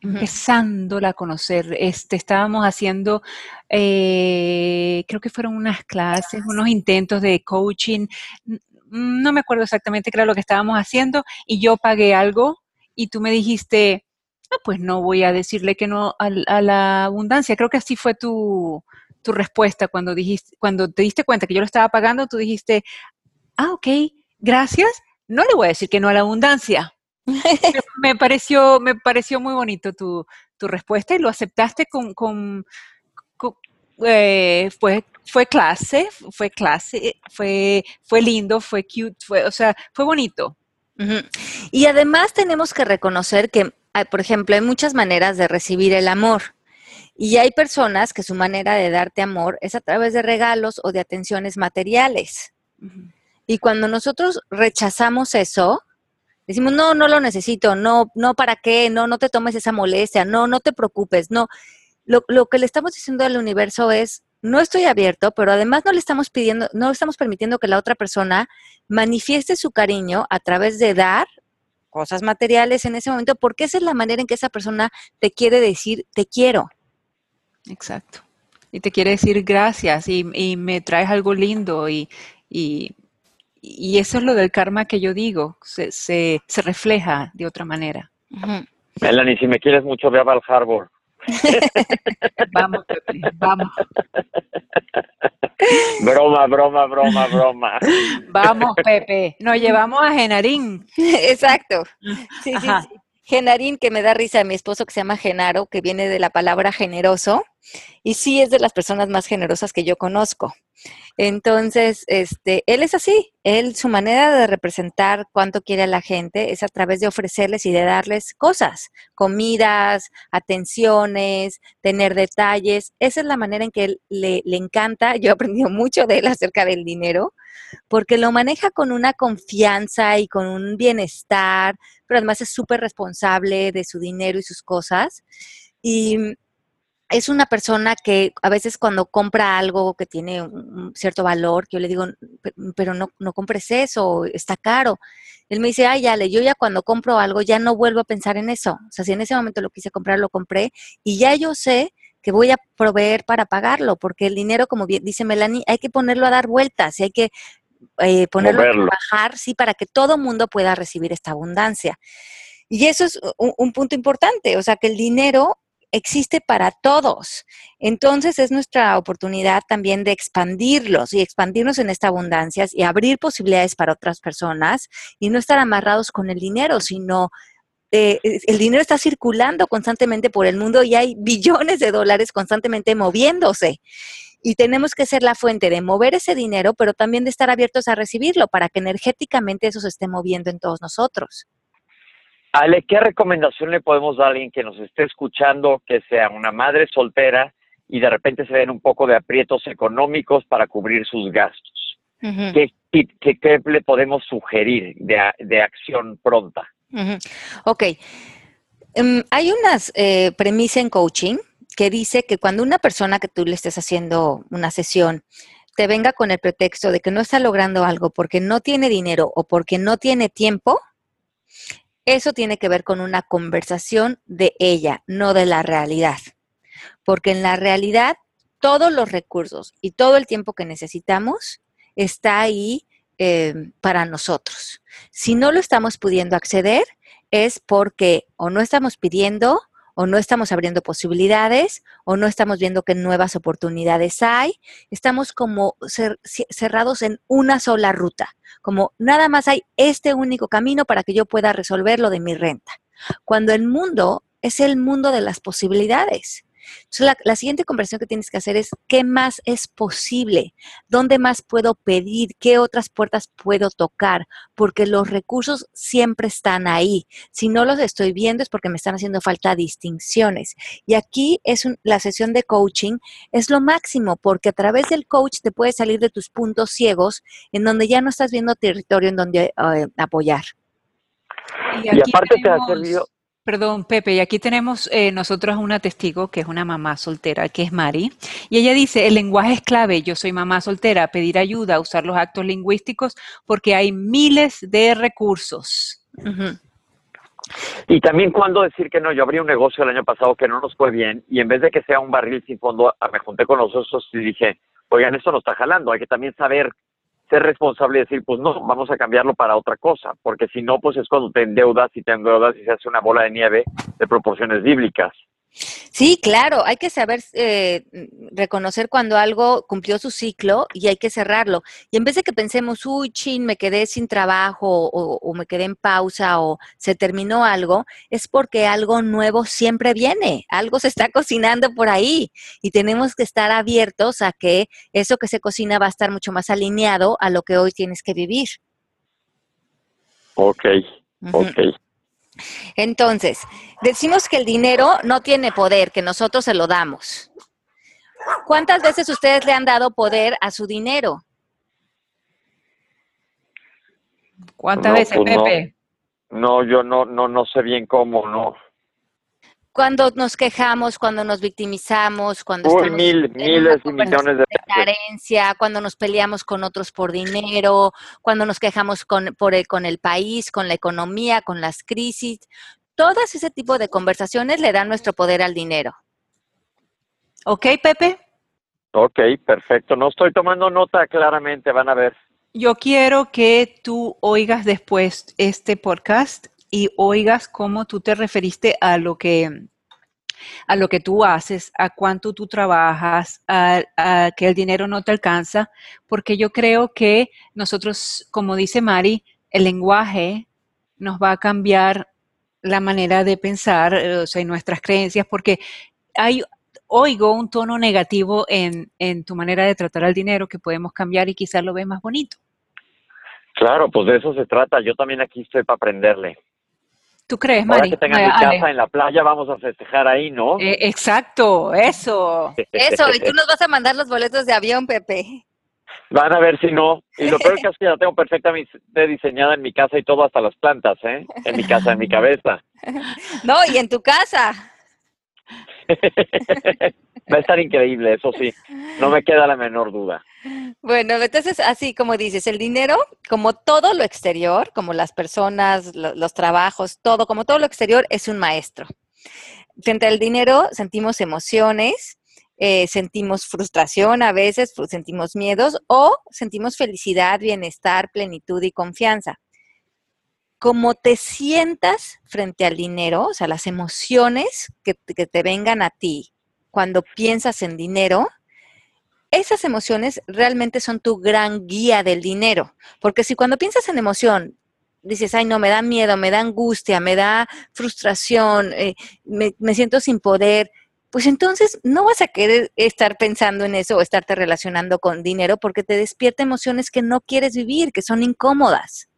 empezándola a conocer, este, estábamos haciendo, eh, creo que fueron unas clases, unos intentos de coaching, no me acuerdo exactamente qué era lo que estábamos haciendo y yo pagué algo y tú me dijiste, ah, pues no voy a decirle que no a la abundancia. Creo que así fue tu, tu respuesta cuando dijiste, cuando te diste cuenta que yo lo estaba pagando, tú dijiste, ah, ok, gracias, no le voy a decir que no a la abundancia. me, pareció, me pareció muy bonito tu, respuesta y lo aceptaste con, con, eh, fue, fue clase, fue clase, fue, fue lindo, fue cute, fue, o sea, fue bonito. Y además tenemos que reconocer que, por ejemplo, hay muchas maneras de recibir el amor. Y hay personas que su manera de darte amor es a través de regalos o de atenciones materiales. Y cuando nosotros rechazamos eso, decimos, no, no lo necesito, no, no, ¿para qué? No, no te tomes esa molestia, no, no te preocupes, no. Lo, lo que le estamos diciendo al universo es, no estoy abierto, pero además no le estamos pidiendo, no estamos permitiendo que la otra persona manifieste su cariño a través de dar cosas materiales en ese momento, porque esa es la manera en que esa persona te quiere decir, te quiero. Exacto. Y te quiere decir gracias y, y me traes algo lindo y, y, y, eso es lo del karma que yo digo, se, se, se refleja de otra manera. Melanie, si me quieres mucho, ve a Val Harbor. vamos, Pepe, vamos. Broma, broma, broma, broma. Vamos, Pepe. Nos llevamos a Genarín. Exacto. Sí, sí, sí. Genarín, que me da risa a mi esposo que se llama Genaro, que viene de la palabra generoso, y sí es de las personas más generosas que yo conozco. Entonces, este, él es así, él, su manera de representar cuánto quiere a la gente es a través de ofrecerles y de darles cosas, comidas, atenciones, tener detalles. Esa es la manera en que él le, le encanta. Yo he aprendido mucho de él acerca del dinero, porque lo maneja con una confianza y con un bienestar, pero además es súper responsable de su dinero y sus cosas. Y es una persona que a veces cuando compra algo que tiene un cierto valor, que yo le digo, pero no, no compres eso, está caro. Él me dice, ay, ya, yo ya cuando compro algo ya no vuelvo a pensar en eso. O sea, si en ese momento lo quise comprar, lo compré y ya yo sé que voy a proveer para pagarlo, porque el dinero, como dice Melanie, hay que ponerlo a dar vueltas y hay que eh, ponerlo a trabajar, sí, para que todo mundo pueda recibir esta abundancia. Y eso es un, punto importante, o sea, que el dinero existe para todos. Entonces es nuestra oportunidad también de expandirlos y expandirnos en esta abundancia y abrir posibilidades para otras personas y no estar amarrados con el dinero, sino eh, el dinero está circulando constantemente por el mundo y hay billones de dólares constantemente moviéndose. Y tenemos que ser la fuente de mover ese dinero, pero también de estar abiertos a recibirlo para que energéticamente eso se esté moviendo en todos nosotros. Ale, ¿qué recomendación le podemos dar a alguien que nos esté escuchando, que sea una madre soltera y de repente se ven un poco de aprietos económicos para cubrir sus gastos? ¿Qué, qué, le podemos sugerir de, acción pronta? Ok. Em, hay unas eh, premisas en coaching que dice que cuando una persona que tú le estés haciendo una sesión te venga con el pretexto de que no está logrando algo porque no tiene dinero o porque no tiene tiempo, eso tiene que ver con una conversación de ella, no de la realidad. Porque en la realidad, todos los recursos y todo el tiempo que necesitamos está ahí eh, para nosotros. Si no lo estamos pudiendo acceder, es porque o no estamos pidiendo o no estamos abriendo posibilidades, o no estamos viendo qué nuevas oportunidades hay. Estamos como cerrados en una sola ruta, como nada más hay este único camino para que yo pueda resolver lo de mi renta. Cuando el mundo es el mundo de las posibilidades. Entonces, la, siguiente conversación que tienes que hacer es, ¿qué más es posible? ¿Dónde más puedo pedir? ¿Qué otras puertas puedo tocar? Porque los recursos siempre están ahí. Si no los estoy viendo es porque me están haciendo falta distinciones. Y aquí es la sesión de coaching, es lo máximo, porque a través del coach te puedes salir de tus puntos ciegos en donde ya no estás viendo territorio en donde eh, apoyar. Y, aparte te ha servido Perdón, Pepe, y aquí tenemos eh, nosotros una testigo que es una mamá soltera, que es Mari, y ella dice, el lenguaje es clave, yo soy mamá soltera, pedir ayuda, usar los actos lingüísticos, porque hay miles de recursos. Y también cuando decir que no, yo abrí un negocio el año pasado que no nos fue bien, y en vez de que sea un barril sin fondo, me junté con los socios y dije, oigan, esto nos está jalando, hay que también saber ser responsable y decir, pues no, vamos a cambiarlo para otra cosa, porque si no, pues es cuando te endeudas y te endeudas y se hace una bola de nieve de proporciones bíblicas. Sí, claro, hay que saber eh, reconocer cuando algo cumplió su ciclo y hay que cerrarlo. Y en vez de que pensemos, uy, chin, me quedé sin trabajo o, me quedé en pausa o se terminó algo, es porque algo nuevo siempre viene, algo se está cocinando por ahí y tenemos que estar abiertos a que eso que se cocina va a estar mucho más alineado a lo que hoy tienes que vivir. Ok, ok. Entonces, decimos que el dinero no tiene poder, que nosotros se lo damos. ¿Cuántas veces ustedes le han dado poder a su dinero? ¿Cuántas veces, pues Pepe? No, yo no, no, no sé bien cómo, no cuando nos quejamos, cuando nos victimizamos, cuando Uy, mil, miles y millones de, carencia, cuando nos peleamos con otros por dinero, cuando nos quejamos con, por el, con el país, con la economía, con las crisis. Todas ese tipo de conversaciones le dan nuestro poder al dinero. ¿Ok, Pepe? Ok, perfecto. No estoy tomando nota claramente, van a ver. Yo quiero que tú oigas después este podcast y oigas cómo tú te referiste a lo que a lo que tú haces, a cuánto tú trabajas, a, que el dinero no te alcanza, porque yo creo que nosotros, como dice Mari, el lenguaje nos va a cambiar la manera de pensar, eh, o sea, nuestras creencias, porque hay, oigo un tono negativo en, tu manera de tratar al dinero que podemos cambiar y quizás lo ve más bonito. Claro, pues de eso se trata. Yo también aquí estoy para aprenderle. ¿Tú crees, Mari? Ahora que tengan mi casa en la playa, vamos a festejar ahí, ¿no? Eh, exacto, eso. Eso, y tú nos vas a mandar los boletos de avión, Pepe. Van a ver si no. Y lo peor es que la tengo perfectamente diseñada en mi casa y todo, hasta las plantas, ¿eh? En mi casa, en mi cabeza. No, y en tu casa. Va a estar increíble, eso sí. No me queda la menor duda. Bueno, entonces, así como dices, el dinero, como todo lo exterior, como las personas, los trabajos, todo, como todo lo exterior, es un maestro. frente al dinero sentimos emociones, eh, sentimos frustración a veces, sentimos miedos o sentimos felicidad, bienestar, plenitud y confianza. Como te sientas frente al dinero, o sea, las emociones que te vengan a ti cuando piensas en dinero, esas emociones realmente son tu gran guía del dinero. Porque si cuando piensas en emoción dices, ay, no, me da miedo, me da angustia, me da frustración, eh, me, me, siento sin poder, pues entonces no vas a querer estar pensando en eso o estarte relacionando con dinero porque te despierta emociones que no quieres vivir, que son incómodas.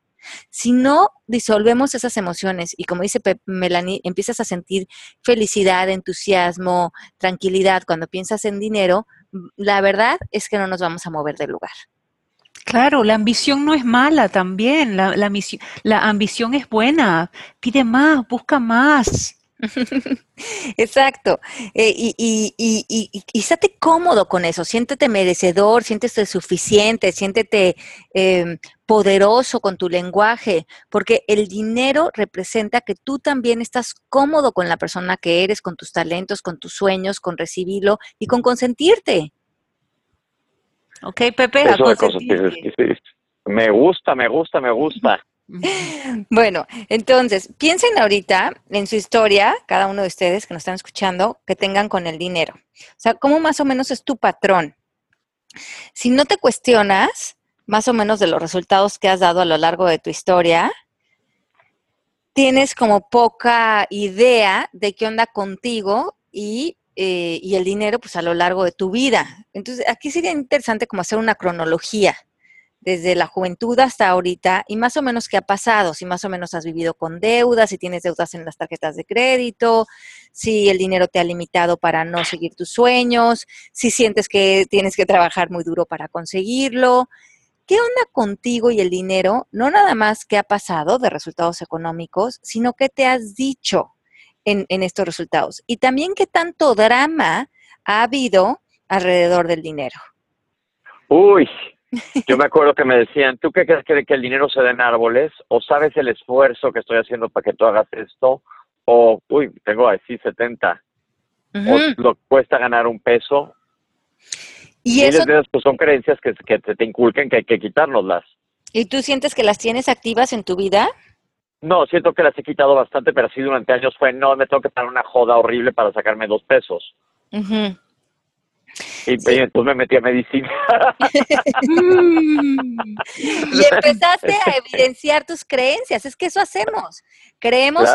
Si no disolvemos esas emociones y como dice Melanie, empiezas a sentir felicidad, entusiasmo, tranquilidad cuando piensas en dinero, la verdad es que no nos vamos a mover del lugar. Claro, la ambición no es mala también, la, la, la ambición es buena, pide más, busca más. Exacto. Eh, y, y, y, y, estate cómodo con eso, siéntete merecedor, siéntete suficiente, siéntete eh, poderoso con tu lenguaje, porque el dinero representa que tú también estás cómodo con la persona que eres, con tus talentos, con tus sueños, con recibirlo y con consentirte. Ok, Pepe, me gusta, me gusta, me gusta. Bueno, entonces, piensen ahorita en su historia, cada uno de ustedes que nos están escuchando, que tengan con el dinero. O sea, ¿cómo más o menos es tu patrón? Si no te cuestionas más o menos de los resultados que has dado a lo largo de tu historia, tienes como poca idea de qué onda contigo y, eh, y el dinero pues a lo largo de tu vida. Entonces, aquí sería interesante como hacer una cronología desde la juventud hasta ahorita y más o menos qué ha pasado, si más o menos has vivido con deudas, si tienes deudas en las tarjetas de crédito, si el dinero te ha limitado para no seguir tus sueños, si sientes que tienes que trabajar muy duro para conseguirlo. ¿Qué onda contigo y el dinero? No nada más qué ha pasado de resultados económicos, sino qué te has dicho en, en estos resultados. Y también qué tanto drama ha habido alrededor del dinero. Uy, yo me acuerdo que me decían, ¿tú qué crees que, el dinero se da en árboles? ¿O sabes el esfuerzo que estoy haciendo para que tú hagas esto? O, uy, tengo así 70. O lo cuesta ganar un peso. Y, eso... pues, son creencias que, que te, te, inculcan que hay que quitárnoslas. ¿Y tú sientes que las tienes activas en tu vida? No, siento que las he quitado bastante, pero así durante años fue, no, me tengo que pagar una joda horrible para sacarme dos pesos. Y, entonces me metí a medicina. y empezaste a evidenciar tus creencias. Es que eso hacemos. Creemos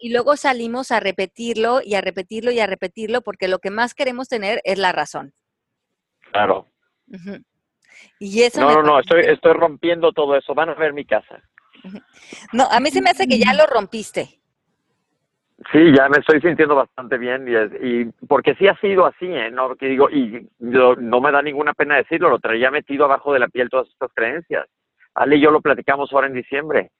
y luego salimos a repetirlo y a repetirlo y a repetirlo porque lo que más queremos tener es la razón. Claro. Y eso no, no, no, estoy, estoy rompiendo todo eso. Van a ver mi casa. No, a mí se me hace que ya lo rompiste. Sí, ya me estoy sintiendo bastante bien y, y porque sí ha sido así, ¿eh? No, que digo, y no me da ninguna pena decirlo, lo traía metido abajo de la piel todas estas creencias. Ale y yo lo platicamos ahora en diciembre.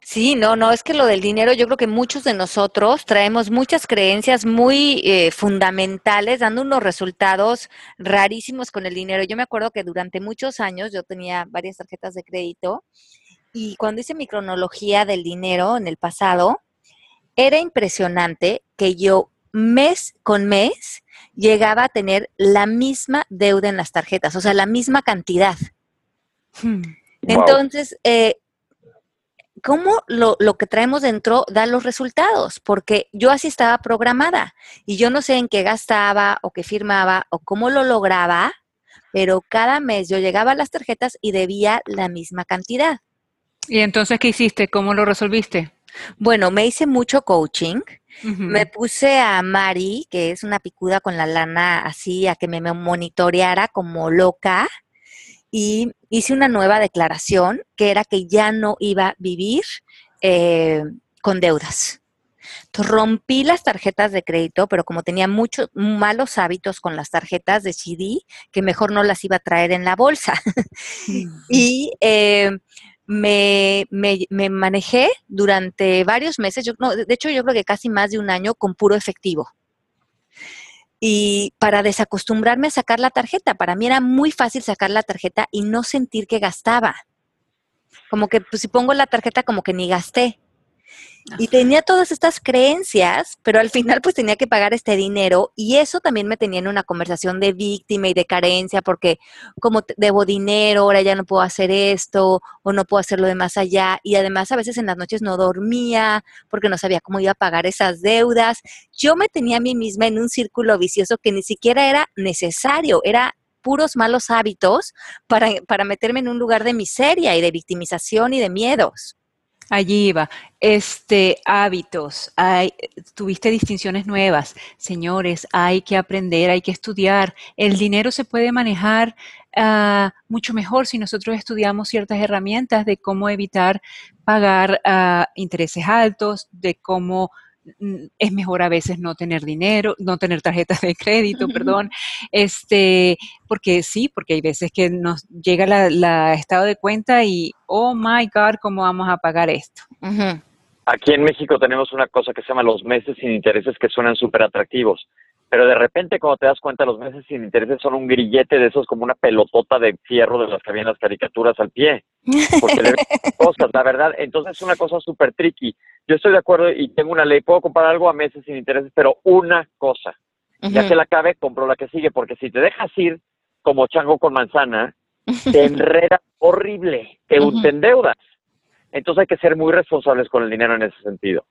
Sí, no, no, es que lo del dinero, yo creo que muchos de nosotros traemos muchas creencias muy eh, fundamentales, dando unos resultados rarísimos con el dinero. Yo me acuerdo que durante muchos años yo tenía varias tarjetas de crédito y cuando hice mi cronología del dinero en el pasado, era impresionante que yo mes con mes llegaba a tener la misma deuda en las tarjetas, o sea, la misma cantidad. Hmm. Entonces, eh, ¿cómo lo, lo, que traemos dentro da los resultados? Porque yo así estaba programada y yo no sé en qué gastaba o qué firmaba o cómo lo lograba, pero cada mes yo llegaba a las tarjetas y debía la misma cantidad. ¿Y entonces qué hiciste? ¿Cómo lo resolviste? Bueno, me hice mucho coaching. Me puse a Mari, que es una picuda con la lana así, a que me monitoreara como loca. Y hice una nueva declaración que era que ya no iba a vivir eh, con deudas. Entonces, rompí las tarjetas de crédito, pero como tenía muchos malos hábitos con las tarjetas, decidí que mejor no las iba a traer en la bolsa. y eh, me, me, manejé durante varios meses, yo, no, de hecho yo creo que casi más de un año con puro efectivo. Y para desacostumbrarme a sacar la tarjeta, para mí era muy fácil sacar la tarjeta y no sentir que gastaba. Como que pues, si pongo la tarjeta como que ni gasté. Y tenía todas estas creencias, pero al final pues tenía que pagar este dinero y eso también me tenía en una conversación de víctima y de carencia porque como debo dinero, ahora ya no puedo hacer esto o no puedo hacerlo de más allá y además a veces en las noches no dormía porque no sabía cómo iba a pagar esas deudas. Yo me tenía a mí misma en un círculo vicioso que ni siquiera era necesario, era puros malos hábitos para, para meterme en un lugar de miseria y de victimización y de miedos. Allí iba. Este, hábitos, hay, tuviste distinciones nuevas. Señores, hay que aprender, hay que estudiar. El dinero se puede manejar uh, mucho mejor si nosotros estudiamos ciertas herramientas de cómo evitar pagar uh, intereses altos, de cómo es mejor a veces no tener dinero, no tener tarjetas de crédito, perdón, este, porque sí, porque hay veces que nos llega la, estado de cuenta y, oh my God, ¿cómo vamos a pagar esto? Aquí en México tenemos una cosa que se llama los meses sin intereses que suenan súper atractivos pero de repente cuando te das cuenta los meses sin intereses son un grillete de esos como una pelotota de fierro de las que había en las caricaturas al pie, porque le cosas, la verdad, entonces es una cosa súper tricky. Yo estoy de acuerdo y tengo una ley, puedo comprar algo a meses sin intereses, pero una cosa, ya que la acabe, compro la que sigue, porque si te dejas ir como chango con manzana, te enredas horrible, te, te endeudas. Entonces hay que ser muy responsables con el dinero en ese sentido.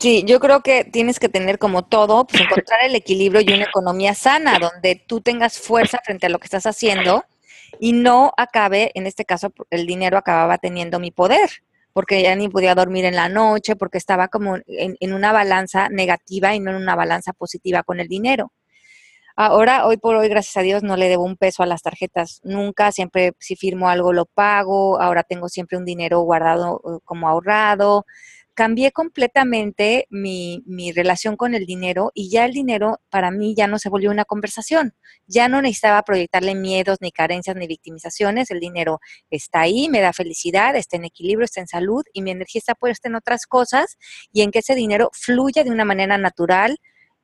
Sí, yo creo que tienes que tener como todo, pues encontrar el equilibrio y una economía sana, donde tú tengas fuerza frente a lo que estás haciendo y no acabe, en este caso, el dinero acababa teniendo mi poder, porque ya ni podía dormir en la noche, porque estaba como en una balanza negativa y no en una balanza positiva con el dinero. Ahora, hoy por hoy, gracias a Dios, no le debo un peso a las tarjetas nunca. Siempre si firmo algo lo pago. Ahora tengo siempre un dinero guardado eh, como ahorrado. Cambié completamente mi, mi relación con el dinero y ya el dinero para mí ya no se volvió una conversación. Ya no necesitaba proyectarle miedos, ni carencias, ni victimizaciones. El dinero está ahí, me da felicidad, está en equilibrio, está en salud y mi energía está puesta en otras cosas y en que ese dinero fluya de una manera natural,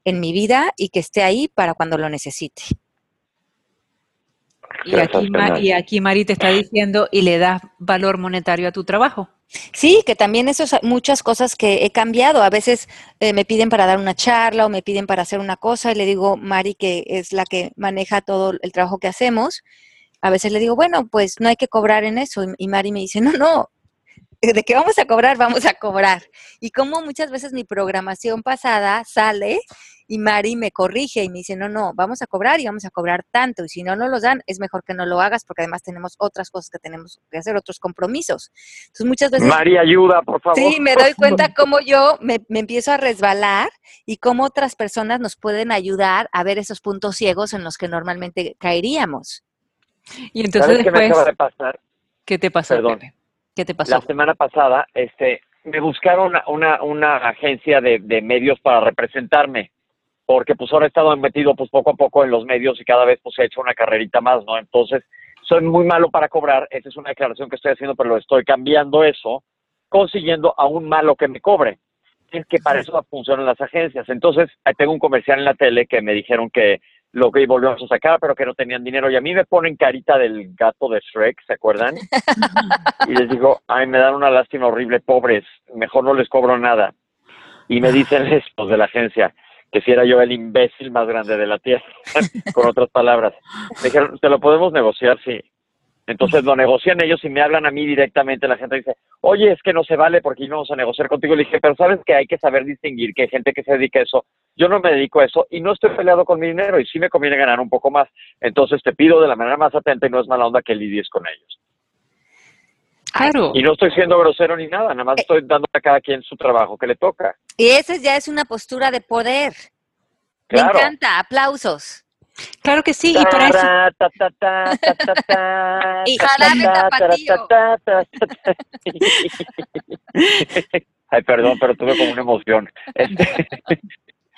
en mi vida y que esté ahí para cuando lo necesite. Y aquí, y aquí Mari te está diciendo, y le das valor monetario a tu trabajo. Sí, que también eso es muchas cosas que he cambiado. A veces eh, me piden para dar una charla o me piden para hacer una cosa y le digo, Mari, que es la que maneja todo el trabajo que hacemos. A veces le digo, bueno, pues no hay que cobrar en eso. Y Mari me dice, no, no, de que vamos a cobrar, vamos a cobrar. Y como muchas veces mi programación pasada sale y Mari me corrige y me dice, no, no, vamos a cobrar y vamos a cobrar tanto. Y si no nos lo dan, es mejor que no lo hagas porque además tenemos otras cosas que tenemos que hacer, otros compromisos. Entonces muchas veces... Mari, ayuda, por favor. Sí, me doy cuenta cómo yo me, empiezo a resbalar y cómo otras personas nos pueden ayudar a ver esos puntos ciegos en los que normalmente caeríamos. Y entonces ¿Sabes qué me acaba de pasar? ¿Qué te pasó? Perdón. ¿Qué te pasó? La semana pasada, este, me buscaron una, una, agencia de, de, medios para representarme, porque pues ahora he estado metido pues poco a poco en los medios y cada vez pues he hecho una carrerita más, ¿no? Entonces, soy muy malo para cobrar, esa es una declaración que estoy haciendo, pero lo estoy cambiando eso, consiguiendo aún malo que me cobre. Es que para eso funcionan las agencias. Entonces, tengo un comercial en la tele que me dijeron que lo que volvemos a sacar, pero que no tenían dinero. Y a mí me ponen carita del gato de Shrek, ¿se acuerdan? y les digo, ay, me dan una lástima horrible, pobres, mejor no les cobro nada. Y me dicen estos de la agencia, que si era yo el imbécil más grande de la tierra, con otras palabras. Me dijeron, ¿te lo podemos negociar? Sí. Entonces lo negocian ellos y me hablan a mí directamente. La gente dice, oye, es que no se vale porque íbamos a negociar contigo. Le dije, pero sabes que hay que saber distinguir que hay gente que se dedica a eso. Yo no me dedico a eso y no estoy peleado con mi dinero y sí me conviene ganar un poco más. Entonces te pido de la manera más atenta y no es mala onda que lidies con ellos. Claro. Y no estoy siendo grosero ni nada, nada más estoy dando a cada quien su trabajo que le toca. Y esa ya es una postura de poder. Me encanta, aplausos. Claro que sí, y para eso. y. Ay, perdón, pero tuve como una emoción.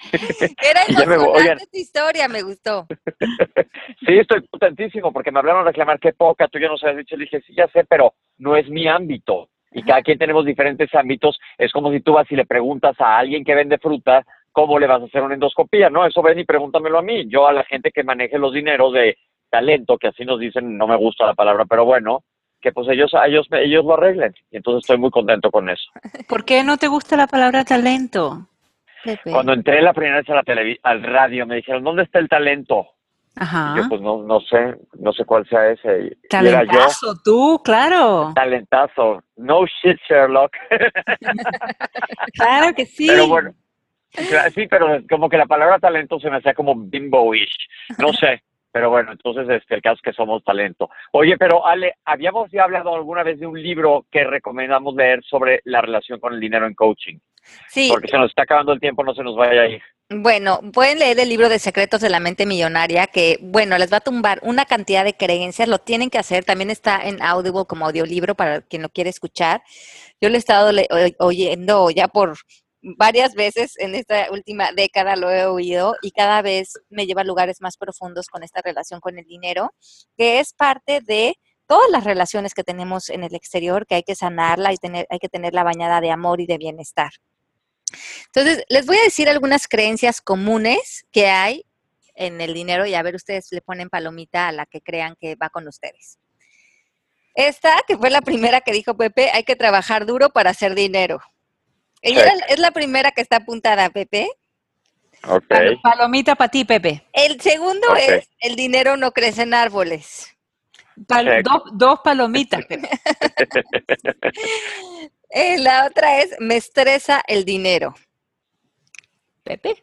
Era emocionante esta historia, me gustó. sí, estoy contentísimo porque me hablaron a reclamar qué poca, tú ya nos habías dicho, le dije, sí, ya sé, pero no es mi ámbito. Y cada quien tenemos diferentes ámbitos. Es como si tú vas y le preguntas a alguien que vende fruta ¿cómo le vas a hacer una endoscopía? No, eso ven y pregúntamelo a mí. Yo a la gente que maneje los dineros de talento, que así nos dicen, no me gusta la palabra, pero bueno, que pues ellos, ellos, ellos lo arreglen. Y entonces estoy muy contento con eso. ¿Por qué no te gusta la palabra talento? Cuando entré la primera vez a la al radio, me dijeron, ¿dónde está el talento? Ajá. yo pues no, no sé, no sé cuál sea ese. Talentazo, tú, claro. Talentazo. No shit, Sherlock. claro que sí. Pero bueno, sí, pero como que la palabra talento se me hacía como bimbo-ish. No sé. Pero bueno, entonces este, el caso es que somos talento. Oye, pero Ale, habíamos ya hablado alguna vez de un libro que recomendamos leer sobre la relación con el dinero en coaching. Sí. Porque se nos está acabando el tiempo, no se nos vaya a ir. Bueno, pueden leer el libro de Secretos de la Mente Millonaria, que, bueno, les va a tumbar una cantidad de creencias, lo tienen que hacer, también está en Audible como audiolibro para quien lo quiere escuchar. Yo lo he estado oyendo ya por varias veces en esta última década lo he oído y cada vez me lleva a lugares más profundos con esta relación con el dinero, que es parte de todas las relaciones que tenemos en el exterior, que hay que sanarla y tener, hay que tener la bañada de amor y de bienestar. Entonces, les voy a decir algunas creencias comunes que hay en el dinero y a ver ustedes le ponen palomita a la que crean que va con ustedes. Esta, que fue la primera que dijo Pepe, hay que trabajar duro para hacer dinero. Ella es la primera que está apuntada, Pepe. Ok. Palomita para ti, Pepe. El segundo es, el dinero no crece en árboles. dos, palomitas, Pepe. Eh, la otra es, me estresa el dinero. Pepe.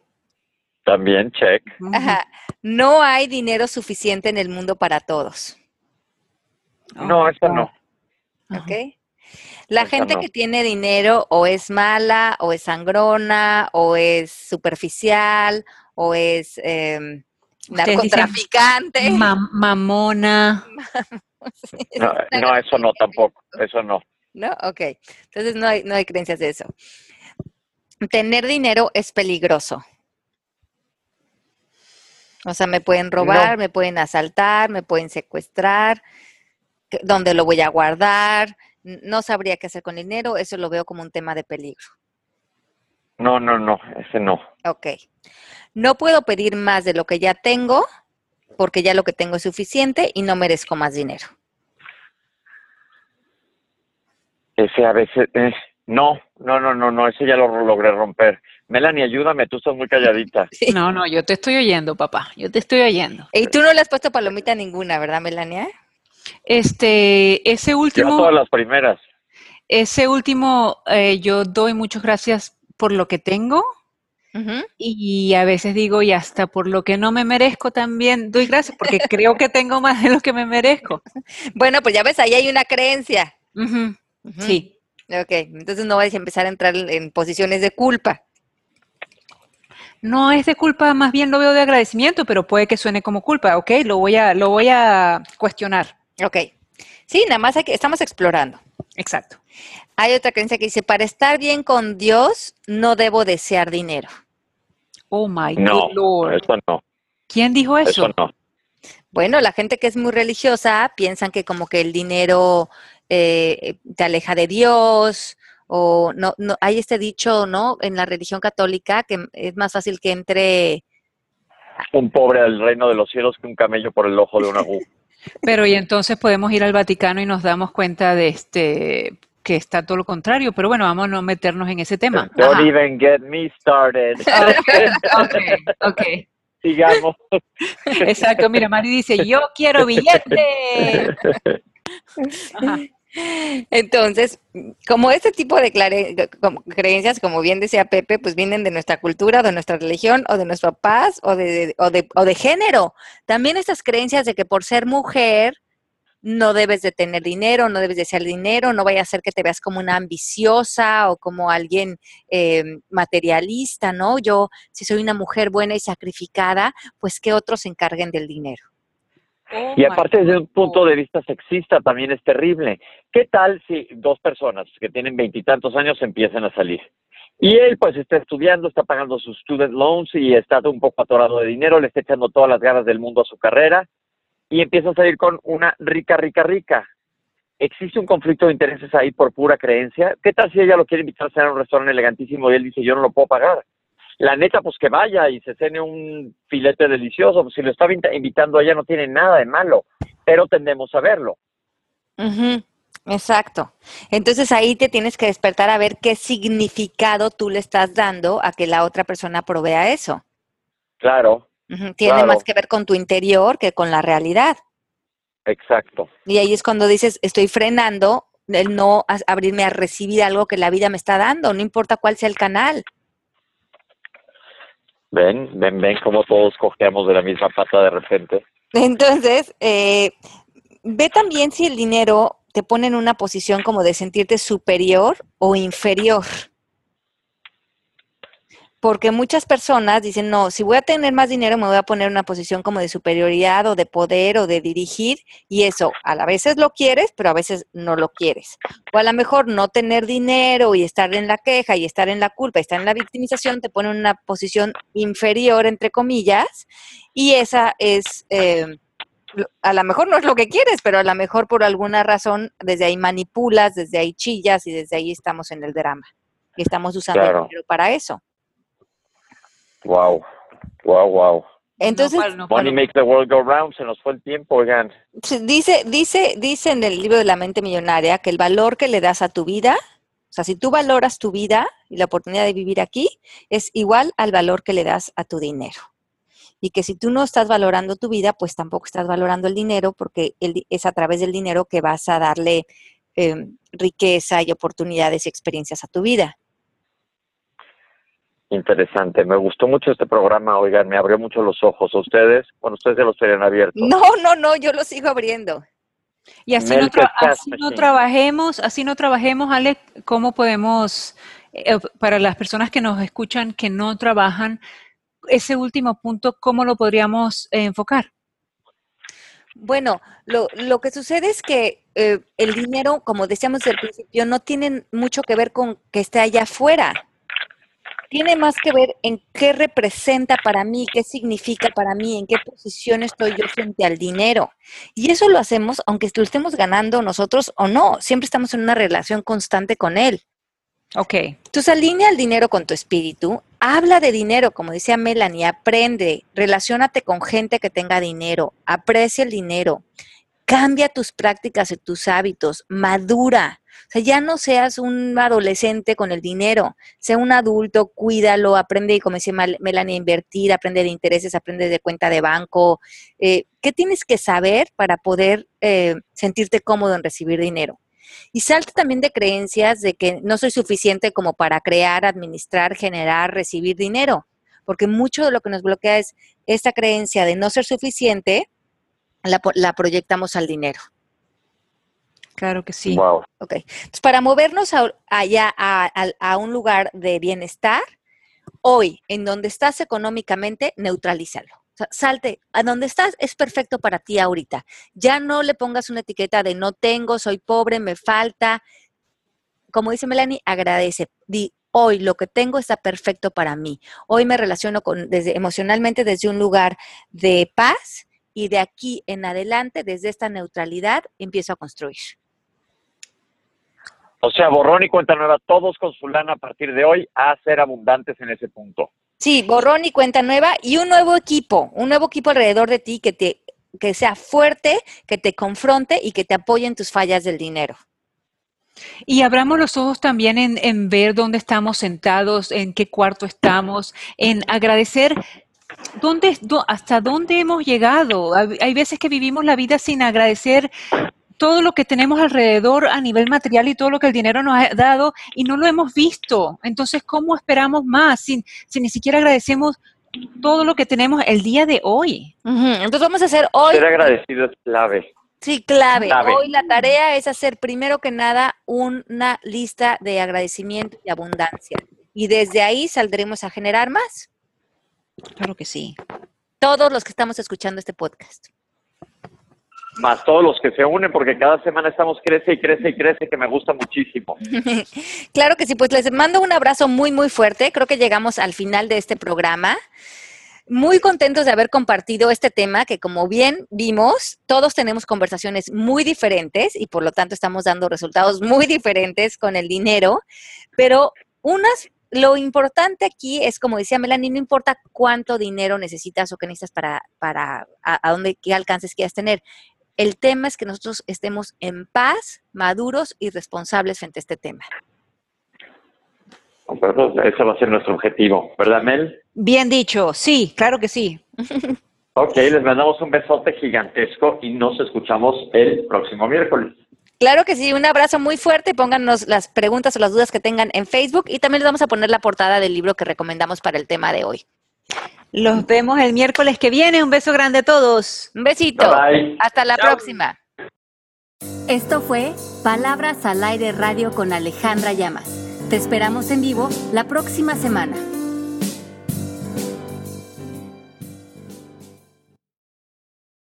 También, check. Ajá. No hay dinero suficiente en el mundo para todos. No, eso no. Ok. La gente que tiene dinero o es mala, o es sangrona, o es superficial, o es eh, narcotraficante. mamona. no, eso no tampoco, eso no. ¿No? Ok. Entonces no hay, no hay creencias de eso. Tener dinero es peligroso. O sea, me pueden robar, me pueden asaltar, me pueden secuestrar, ¿dónde lo voy a guardar? no sabría qué hacer con el dinero, eso lo veo como un tema de peligro. No, no, no, ese no. Ok. No puedo pedir más de lo que ya tengo, porque ya lo que tengo es suficiente y no merezco más dinero. Ese a veces, eh, no, no, no, no, no, ese ya lo logré romper. Melanie, ayúdame, tú estás muy calladita. No, no, yo te estoy oyendo, papá, yo te estoy oyendo. Y tú no le has puesto palomita ninguna, ¿verdad, Melania? Este, ese último. todas las primeras. Ese último, eh, yo doy muchas gracias por lo que tengo. Y a veces digo, y hasta por lo que no me merezco también doy gracias, porque creo que tengo más de lo que me merezco. Bueno, pues ya ves, ahí hay una creencia. Sí. Ok, entonces no vais a empezar a entrar en posiciones de culpa. No es de culpa, más bien lo veo de agradecimiento, pero puede que suene como culpa. Ok, lo voy a, lo voy a cuestionar. Ok. Sí, nada más hay que, estamos explorando. Exacto. Hay otra creencia que dice, para estar bien con Dios, no debo desear dinero. Oh, my no, Lord. Eso no. ¿Quién dijo eso? Eso no. Bueno, la gente que es muy religiosa piensan que como que el dinero eh, te aleja de Dios o no, no, hay este dicho, ¿no? En la religión católica que es más fácil que entre un pobre al reino de los cielos que un camello por el ojo de una aguja. Pero y entonces podemos ir al Vaticano y nos damos cuenta de este que está todo lo contrario, pero bueno, vamos a no meternos en ese tema. Don't even get me started. Ok, ok. Sigamos. Exacto, mira, Mari dice, yo quiero billete. Ajá. Entonces, como este tipo de creencias, como bien decía Pepe, pues vienen de nuestra cultura, de nuestra religión, o de nuestro paz, o de, o de, género. También estas creencias de que por ser mujer no debes de tener dinero, no debes de ser dinero, no vaya a ser que te veas como una ambiciosa o como alguien eh, materialista, ¿no? Yo, si soy una mujer buena y sacrificada, pues que otros se encarguen del dinero. Oh y aparte desde un punto de vista sexista también es terrible. ¿Qué tal si dos personas que tienen veintitantos años empiezan a salir? Y él pues está estudiando, está pagando sus student loans y está un poco atorado de dinero, le está echando todas las ganas del mundo a su carrera y empieza a salir con una rica, rica, rica. ¿Existe un conflicto de intereses ahí por pura creencia? ¿Qué tal si ella lo quiere invitar a cenar a un restaurante elegantísimo y él dice yo no lo puedo pagar? La neta, pues que vaya y se cene un filete delicioso. Pues si lo está invitando a ella no tiene nada de malo, pero tendemos a verlo. Exacto. Entonces ahí te tienes que despertar a ver qué significado tú le estás dando a que la otra persona provea eso. Claro. Tiene más que ver con tu interior que con la realidad. Exacto. Y ahí es cuando dices, estoy frenando el no abrirme a recibir algo que la vida me está dando, no importa cuál sea el canal. Ven, ven, ven cómo todos cojeamos de la misma pata de repente. Entonces, eh, ve también si el dinero te pone en una posición como de sentirte superior o inferior. Porque muchas personas dicen, no, si voy a tener más dinero me voy a poner en una posición como de superioridad o de poder o de dirigir y eso a la veces lo quieres, pero a veces no lo quieres. O a lo mejor no tener dinero y estar en la queja y estar en la culpa y estar en la victimización te pone en una posición inferior, entre comillas, y esa es... Eh, a lo mejor no es lo que quieres, pero a lo mejor por alguna razón desde ahí manipulas, desde ahí chillas y desde ahí estamos en el drama. Y estamos usando el dinero para eso. Wow, wow, wow. Entonces, money makes the world go round, se nos fue el tiempo, oigan. Dice, dice, dice en el libro de la mente millonaria que el valor que le das a tu vida, o sea, si tú valoras tu vida y la oportunidad de vivir aquí, es igual al valor que le das a tu dinero y que si tú no estás valorando tu vida, pues tampoco estás valorando el dinero porque es a través del dinero que vas a darle em, riqueza y oportunidades y experiencias a tu vida. Interesante, me gustó mucho este programa, oigan, me abrió mucho los ojos. ¿A ustedes? Bueno, ustedes se los tenían abiertos. No, no, no, yo los sigo abriendo. Y así, no, así no, trabajemos, así no trabajemos, Ale, ¿cómo podemos, eh, para las personas que nos escuchan que no trabajan, ese último punto, ¿cómo lo podríamos eh, enfocar? Bueno, lo, lo, que sucede es que eh, el dinero, como decíamos al principio, no tiene mucho que ver con que esté allá afuera. Tiene más que ver en qué representa para mí, qué significa para mí, en qué posición estoy yo frente al dinero. Y eso lo hacemos aunque lo estemos ganando nosotros o no. Siempre estamos en una relación constante con él. Ok. Entonces alinea el dinero con tu espíritu, habla de dinero, como decía Melanie, aprende, relacionate con gente que tenga dinero, aprecia el dinero, cambia tus prácticas y tus hábitos, madura. O sea, ya no seas un adolescente con el dinero, sea un adulto, cuídalo, aprende, como decía Melanie, a invertir, aprende de intereses, aprende de cuenta de banco. Eh, ¿Qué tienes que saber para poder eh, sentirte cómodo en recibir dinero? Y salta también de creencias de que no soy suficiente como para crear, administrar, generar, recibir dinero, porque mucho de lo que nos bloquea es esta creencia de no ser suficiente, la, proyectamos al dinero. Claro que sí. Wow. Ok. Entonces, para movernos allá a un lugar de bienestar, hoy, en donde estás económicamente, neutralízalo salte, a donde estás es perfecto para ti ahorita. Ya no le pongas una etiqueta de no tengo, soy pobre, me falta. Como dice Melanie, agradece. Di, hoy lo que tengo está perfecto para mí. Hoy me relaciono con, desde, emocionalmente desde un lugar de paz y de aquí en adelante, desde esta neutralidad, empiezo a construir. O sea, borrón y cuenta nueva, todos con su lana a partir de hoy a ser abundantes en ese punto. Sí, borrón y cuenta nueva y un nuevo equipo, un nuevo equipo alrededor de ti que te que sea fuerte, que te confronte y que te apoye en tus fallas del dinero. Y abramos los ojos también en, en ver dónde estamos sentados, en qué cuarto estamos, en agradecer ¿Dónde, ¿Hasta dónde hemos llegado? Hay veces que vivimos la vida sin agradecer todo lo que tenemos alrededor a nivel material y todo lo que el dinero nos ha dado y no lo hemos visto. Entonces, ¿cómo esperamos más si, si ni siquiera agradecemos todo lo que tenemos el día de hoy? Entonces vamos a hacer hoy... Ser agradecido es clave. Sí, clave. Hoy la tarea es hacer primero que nada una lista de agradecimiento y abundancia. Y desde ahí saldremos a generar más. Claro que sí. Todos los que estamos escuchando este podcast más todos los que se unen, porque cada semana estamos crece y crece y crece, que me gusta muchísimo. claro que sí, pues les mando un abrazo muy, muy fuerte. Creo que llegamos al final de este programa. Muy contentos de haber compartido este tema que como bien vimos, todos tenemos conversaciones muy diferentes y por lo tanto estamos dando resultados muy diferentes con el dinero, pero unas lo importante aquí es, como decía Melanie, no importa cuánto dinero necesitas o qué necesitas para, para a, a dónde, qué alcances quieras tener El tema es que nosotros estemos en paz, maduros y responsables frente a este tema. ese va a ser nuestro objetivo, ¿verdad, Mel? Bien dicho, sí, claro que sí. ok, les mandamos un besote gigantesco y nos escuchamos el próximo miércoles. Claro que sí, un abrazo muy fuerte. Pónganos las preguntas o las dudas que tengan en Facebook y también les vamos a poner la portada del libro que recomendamos para el tema de hoy. Los vemos el miércoles que viene. Un beso grande a todos. Un besito. Hasta la próxima. Esto fue Palabras al Aire Radio con Alejandra Llamas. Te esperamos en vivo la próxima semana.